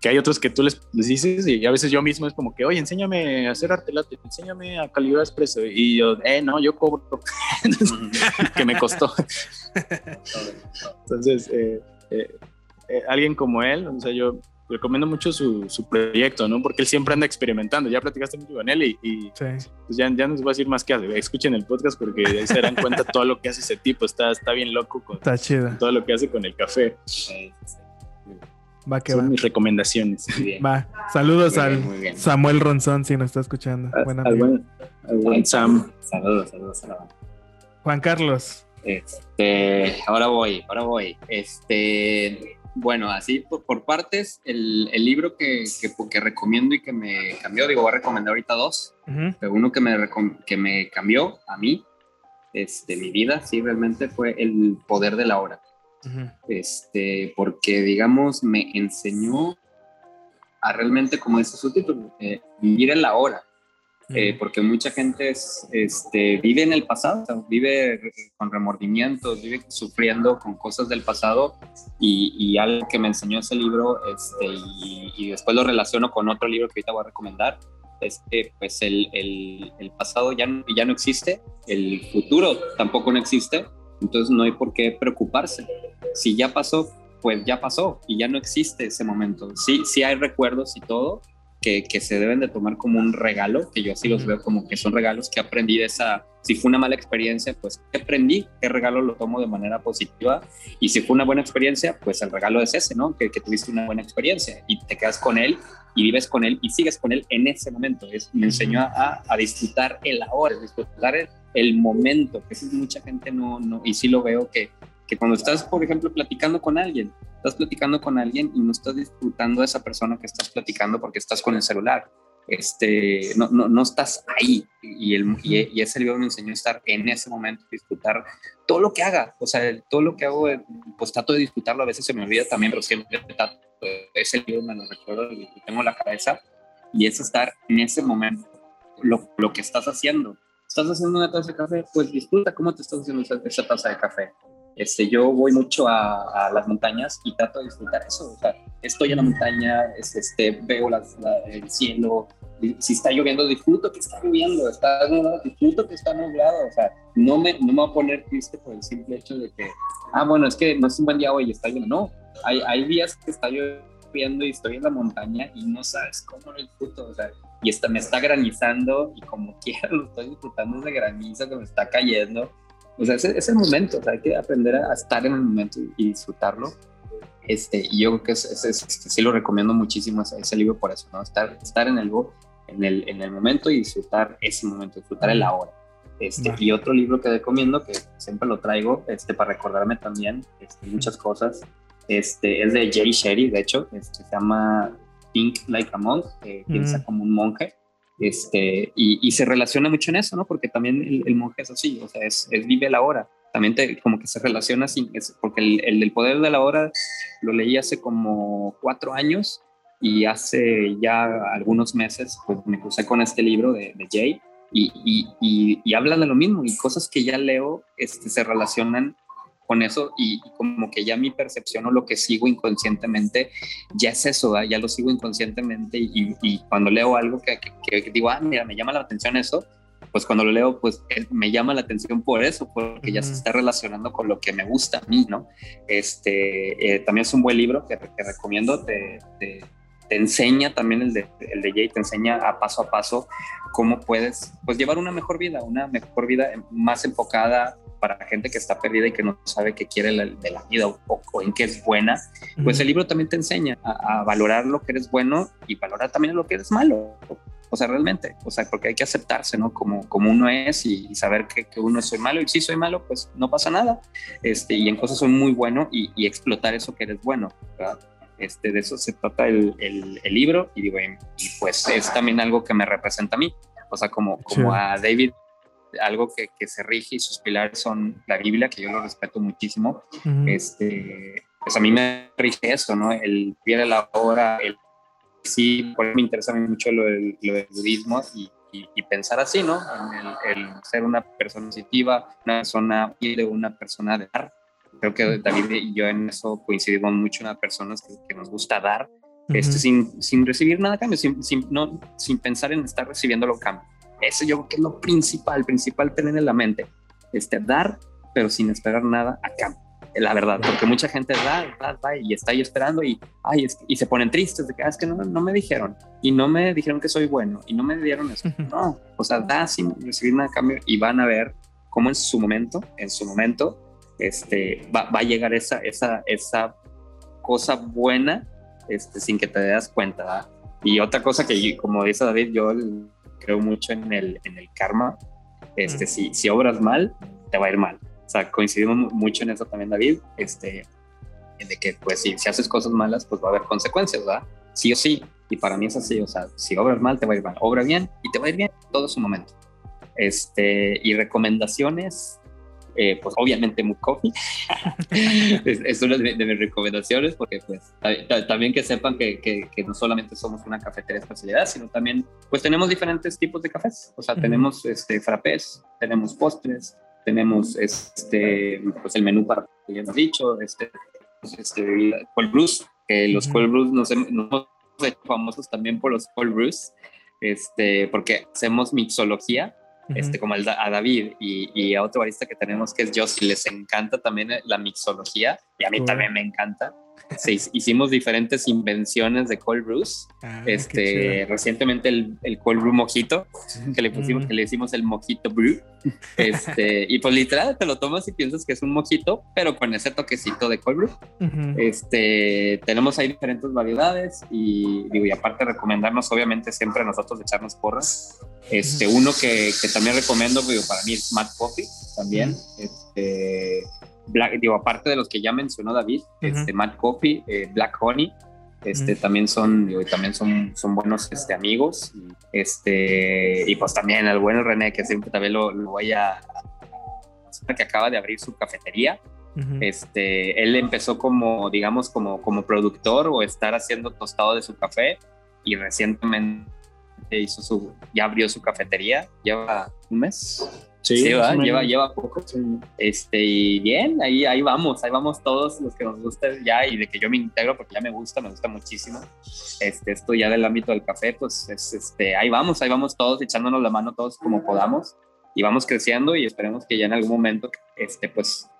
que hay otros que tú les, dices y a veces yo mismo es como que, oye, enséñame a hacer arte latte, enséñame a calibrar expreso y yo, eh, no, yo cobro, *laughs* que me costó. *laughs* Entonces, eh, eh, eh, alguien como él, o sea, yo recomiendo mucho su, su, proyecto, ¿no? Porque él siempre anda experimentando, ya platicaste mucho con él y, y pues ya, ya no les voy a decir más que hace, escuchen el podcast porque ahí se darán cuenta todo lo que hace ese tipo, está, está bien loco con, está chido. todo lo que hace con el café. Va que Son mis recomendaciones. Va. Saludos al Samuel Ronzón si nos está escuchando. al, buen, Sam. Saludos, saludos, saludos. Juan Carlos. Este, ahora voy, ahora voy. Este, bueno, así por, partes, el, el libro que, que, que, recomiendo y que me cambió, digo, voy a recomendar ahorita dos, pero uno que me, que me cambió a mí, este, mi vida, sí, realmente fue El Poder de la Hora. Este, porque digamos me enseñó a realmente, como dice su título, eh, vivir en la hora. Eh, porque mucha gente es, este, vive en el pasado, vive con remordimientos, vive sufriendo con cosas del pasado y, algo que me enseñó ese libro este, y, después lo relaciono con otro libro que ahorita voy a recomendar, es que pues el, el, el pasado ya, ya no existe, el futuro tampoco no existe, entonces no hay por qué preocuparse. Si ya pasó, pues ya pasó y ya no existe ese momento. Sí, sí hay recuerdos y todo que, que se deben de tomar como un regalo, que yo así los veo como que son regalos que aprendí de esa, si fue una mala experiencia, pues ¿qué aprendí? ¿Qué regalo lo tomo de manera positiva? Y si fue una buena experiencia, pues el regalo es ese, ¿no? Que, que tuviste una buena experiencia y te quedas con él y vives con él y sigues con él en ese momento. Es, me enseñó a, a disfrutar el ahora, disfrutar el, el momento, que es mucha gente no, no, y sí lo veo que, que cuando estás, por ejemplo, platicando con alguien, estás platicando con alguien y no estás disfrutando a esa persona que estás platicando porque estás con el celular. Este, no, no, no estás ahí y, el, y, ese libro me enseñó a estar en ese momento, disfrutar todo lo que haga, o sea, todo lo que hago, pues trato de disfrutarlo, a veces se me olvida también, pero siempre trato ese libro me lo recuerdo y tengo en la cabeza, y es estar en ese momento, lo, lo que estás haciendo. Estás haciendo una taza de café, pues disfruta cómo te estás haciendo esa, esa taza de café. Este, yo voy mucho a, a, las montañas y trato de disfrutar eso. O sea, estoy en la montaña, es, este, veo las, la, el cielo, si está lloviendo, disfruto que está lloviendo, está nublado, disfruto que está nublado. O sea, no me, no me voy a poner triste por el simple hecho de que, ah, bueno, es que no es un buen día hoy está lloviendo. No, hay, hay días que está lloviendo y estoy en la montaña y no sabes cómo lo disfruto. O sea, y está, me está granizando y como *laughs* quiera lo estoy disfrutando de granizo que me está cayendo. O sea, ese es el momento, o sea, hay que aprender a estar en el momento y, y disfrutarlo. Este, y yo creo que es, es, es, este, sí lo recomiendo muchísimo ese, ese, libro por eso, ¿no? Estar, estar en, el, en, el, en el momento y disfrutar ese momento, disfrutar el ahora. Este, y otro libro que recomiendo, que siempre lo traigo este, para recordarme también este, muchas cosas, este, es de Jay Sherry, de hecho, este, se llama Think Like a Monk, eh, piensa mm. como un monje, este, y, y, se relaciona mucho en eso, ¿no? Porque también el, el monje es así, o sea, es, es, vive la hora, también te, como que se relaciona así, porque el, el, poder de la hora lo leí hace como cuatro años y hace ya algunos meses pues me crucé con este libro de, de Jay y, y, y, y, habla de lo mismo y cosas que ya leo este, se relacionan con eso y, como que ya mi percepción o lo que sigo inconscientemente ya es eso, ¿verdad? ya lo sigo inconscientemente y, y cuando leo algo que, que, que, digo, ah, mira, me llama la atención eso, pues cuando lo leo, pues me llama la atención por eso, porque uh -huh. ya se está relacionando con lo que me gusta a mí, ¿no? Este, eh, también es un buen libro que, que recomiendo, te, te, te, enseña también el de, el de Jay, te enseña a paso a paso cómo puedes, pues llevar una mejor vida, una mejor vida más enfocada para gente que está perdida y que no sabe qué quiere la, de la vida o, o, en qué es buena, pues el libro también te enseña a, a, valorar lo que eres bueno y valorar también lo que eres malo. O sea, realmente, o sea, porque hay que aceptarse, ¿no? Como, como uno es y, y saber que, que, uno soy malo y si soy malo, pues no pasa nada. Este, y en cosas soy muy bueno y, y explotar eso que eres bueno, ¿verdad? Este, de eso se trata el, el, el libro y digo, y pues es también algo que me representa a mí. O sea, como, como sí. a David algo que, que, se rige y sus pilares son la Biblia, que yo lo respeto muchísimo. Uh -huh. este, pues a mí me rige eso, ¿no? El pie de la obra, el sí, por eso me interesa mucho lo del, lo del budismo y, y, y, pensar así, ¿no? En el, el, ser una persona positiva, una persona de una persona de dar. Creo que David y yo en eso coincidimos mucho, una personas que, que nos gusta dar, uh -huh. este, sin, sin recibir nada a cambio, sin, sin, no, sin pensar en estar recibiendo lo cambio. Eso yo creo que es lo principal, principal tener en la mente, este, dar, pero sin esperar nada a cambio la verdad, porque mucha gente da, da, da y está ahí esperando y, ay, es, y se ponen tristes de que ah, es que no, no, me dijeron y no me dijeron que soy bueno y no me dieron eso. No, o sea, da sin recibir nada a cambio y van a ver cómo en su momento, en su momento, este, va, va a llegar esa, esa, esa cosa buena este, sin que te das cuenta. ¿verdad? Y otra cosa que, como dice David, yo creo mucho en el, en el karma. Este, mm. si, si obras mal, te va a ir mal. O sea, coincidimos mucho en eso también, David, este, de que pues si, si haces cosas malas, pues va a haber consecuencias, ¿verdad? Sí o sí. Y para mí es así, o sea, si obras mal, te va a ir mal. Obra bien y te va a ir bien todo su momento. Este, y recomendaciones, eh, pues obviamente Coffee. *laughs* es, es, una de, de, mis recomendaciones porque pues también que sepan que, que, que, no solamente somos una cafetería de especialidad, sino también pues tenemos diferentes tipos de cafés. O sea, uh -huh. tenemos este, frappés, tenemos postres, tenemos este, pues el menú para que ya hemos dicho, este, este cold brews, que los uh -huh. cold brews nos, nos hecho famosos también por los cold brews, este, porque hacemos mixología, uh -huh. este, como el, a David y, y, a otro barista que tenemos que es Josie, les encanta también la mixología y a mí uh -huh. también me encanta. Sí, hicimos diferentes invenciones de cold brews. Ah, este, recientemente el, el, cold brew mojito, que le pusimos, mm. que le hicimos el mojito brew. *laughs* Este, y pues literal te lo tomas y piensas que es un mojito, pero con ese toquecito de cold brew. Uh -huh. Este, tenemos ahí diferentes variedades y digo, y aparte recomendarnos obviamente siempre a nosotros echarnos porras. Este, uno que, que, también recomiendo, digo, para mí es Mad Coffee también. -huh. Este, Black, digo, aparte de los que ya mencionó David, uh -huh. este, Mad Coffee, eh, Black Honey, este, uh -huh. también son, digo, también son, son buenos este, amigos. Y, este, y pues también el buen René, que siempre también lo, lo voy a, que acaba de abrir su cafetería. Este, él empezó como, digamos, como, como productor o estar haciendo tostado de su café y recientemente hizo su, ya abrió su cafetería, lleva un mes. Sí, lleva, lleva poco. Este, y bien, ahí, ahí vamos, ahí vamos todos los que nos gusta ya y de que yo me integro porque ya me gusta, me gusta muchísimo. Este, esto ya del ámbito del café, pues este, ahí vamos, ahí vamos todos echándonos la mano todos como podamos y vamos creciendo y esperemos que ya en algún momento, este, pues,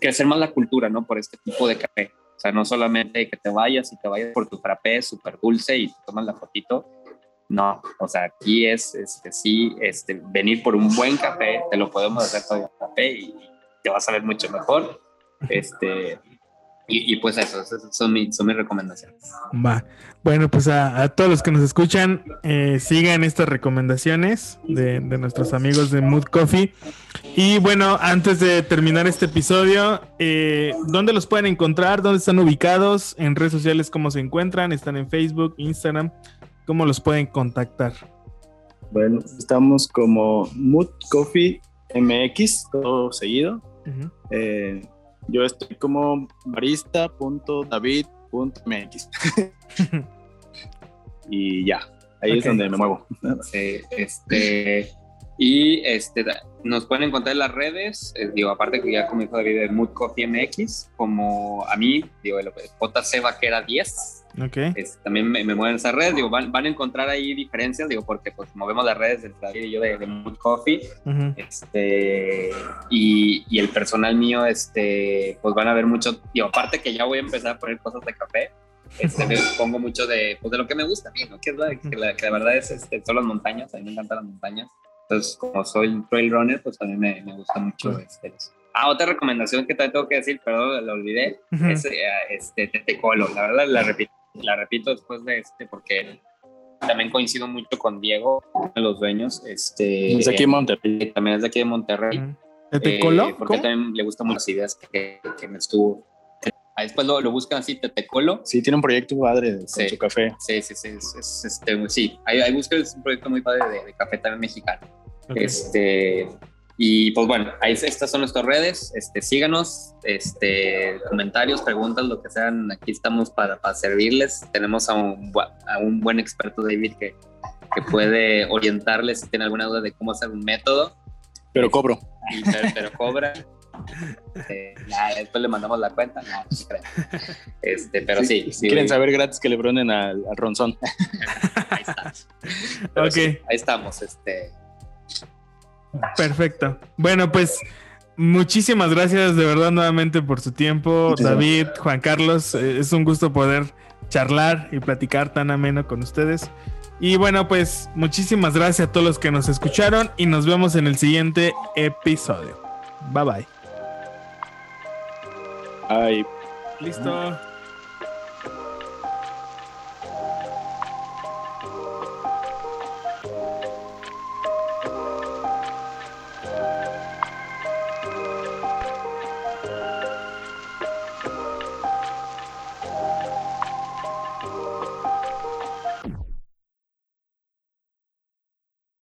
crecer más la cultura, ¿no? Por este tipo de café. O sea, no solamente que te vayas y te vayas por tu frappé súper dulce y te tomas la fotito, no, o sea, aquí es, este, sí, este, venir por un buen café, te lo podemos hacer el café y te vas a ver mucho mejor. Este, y, pues eso, son, mis, son mis recomendaciones. Va. Bueno, pues a, todos los que nos escuchan, eh, sigan estas recomendaciones de, nuestros amigos de Mood Coffee. Y bueno, antes de terminar este episodio, eh, ¿dónde los pueden encontrar? ¿Dónde están ubicados? En redes sociales, ¿cómo se encuentran? ¿Están en Facebook, Instagram? ¿Cómo los pueden contactar? Bueno, estamos como Mood Coffee MX, todo seguido. Eh, yo estoy como barista.david.mx. *laughs* y ya, ahí es donde me muevo. este, y este, nos pueden encontrar en las redes, eh, digo, aparte que ya dijo David, de Mood Coffee MX, como a mí, digo, JC Vaquera 10. Okay. también me, mueven esas redes, digo, van, van, a encontrar ahí diferencias, digo, porque pues movemos las redes de David y yo de, Mood Coffee, este, y, y, el personal mío, este, pues van a ver mucho, digo, aparte que ya voy a empezar a poner cosas de café, este, me *laughs* pongo mucho de, pues, de lo que me gusta a mí, ¿no? Que, es la, que, la, que la verdad es, este, son las montañas, a mí me encantan las montañas, entonces, como soy trail runner, pues a mí me, me gusta mucho este, Ah, otra recomendación que también tengo que decir, perdón, lo olvidé, es eh, este Tetecolo. La verdad, la repito, la repito después de este, porque también coincido mucho con Diego, uno de los dueños. Este, es de aquí de Monterrey. También es de aquí de Monterrey. ¿Tetecolo? Eh, porque también le gustan muchas ideas que, que me estuvo. Ah, después lo, lo, buscan así, Tetecolo. Sí, tiene un proyecto padre con su café. Sí, sí, sí. Es, este, sí, ahí, ahí buscan un proyecto muy padre de, de café también mexicano. Este, y pues bueno, ahí estas son nuestras redes. Este, síganos, este, comentarios, preguntas, lo que sean. Aquí estamos para, para servirles. Tenemos a un, a un, buen experto, David, que, que puede orientarles si tienen alguna duda de cómo hacer un método. Pero cobro. pero, cobra. Eh, después le mandamos la cuenta. No, Este, pero sí. Si quieren saber gratis que le bronen al, al ronzón. *laughs* ahí está. *laughs* Okay. ahí estamos. Este, Perfecto. Bueno, pues muchísimas gracias de verdad nuevamente por su tiempo, David, Juan Carlos. Eh, es un gusto poder charlar y platicar tan ameno con ustedes. Y bueno, pues muchísimas gracias a todos los que nos escucharon y nos vemos en el siguiente episodio. Bye bye. Bye. Listo.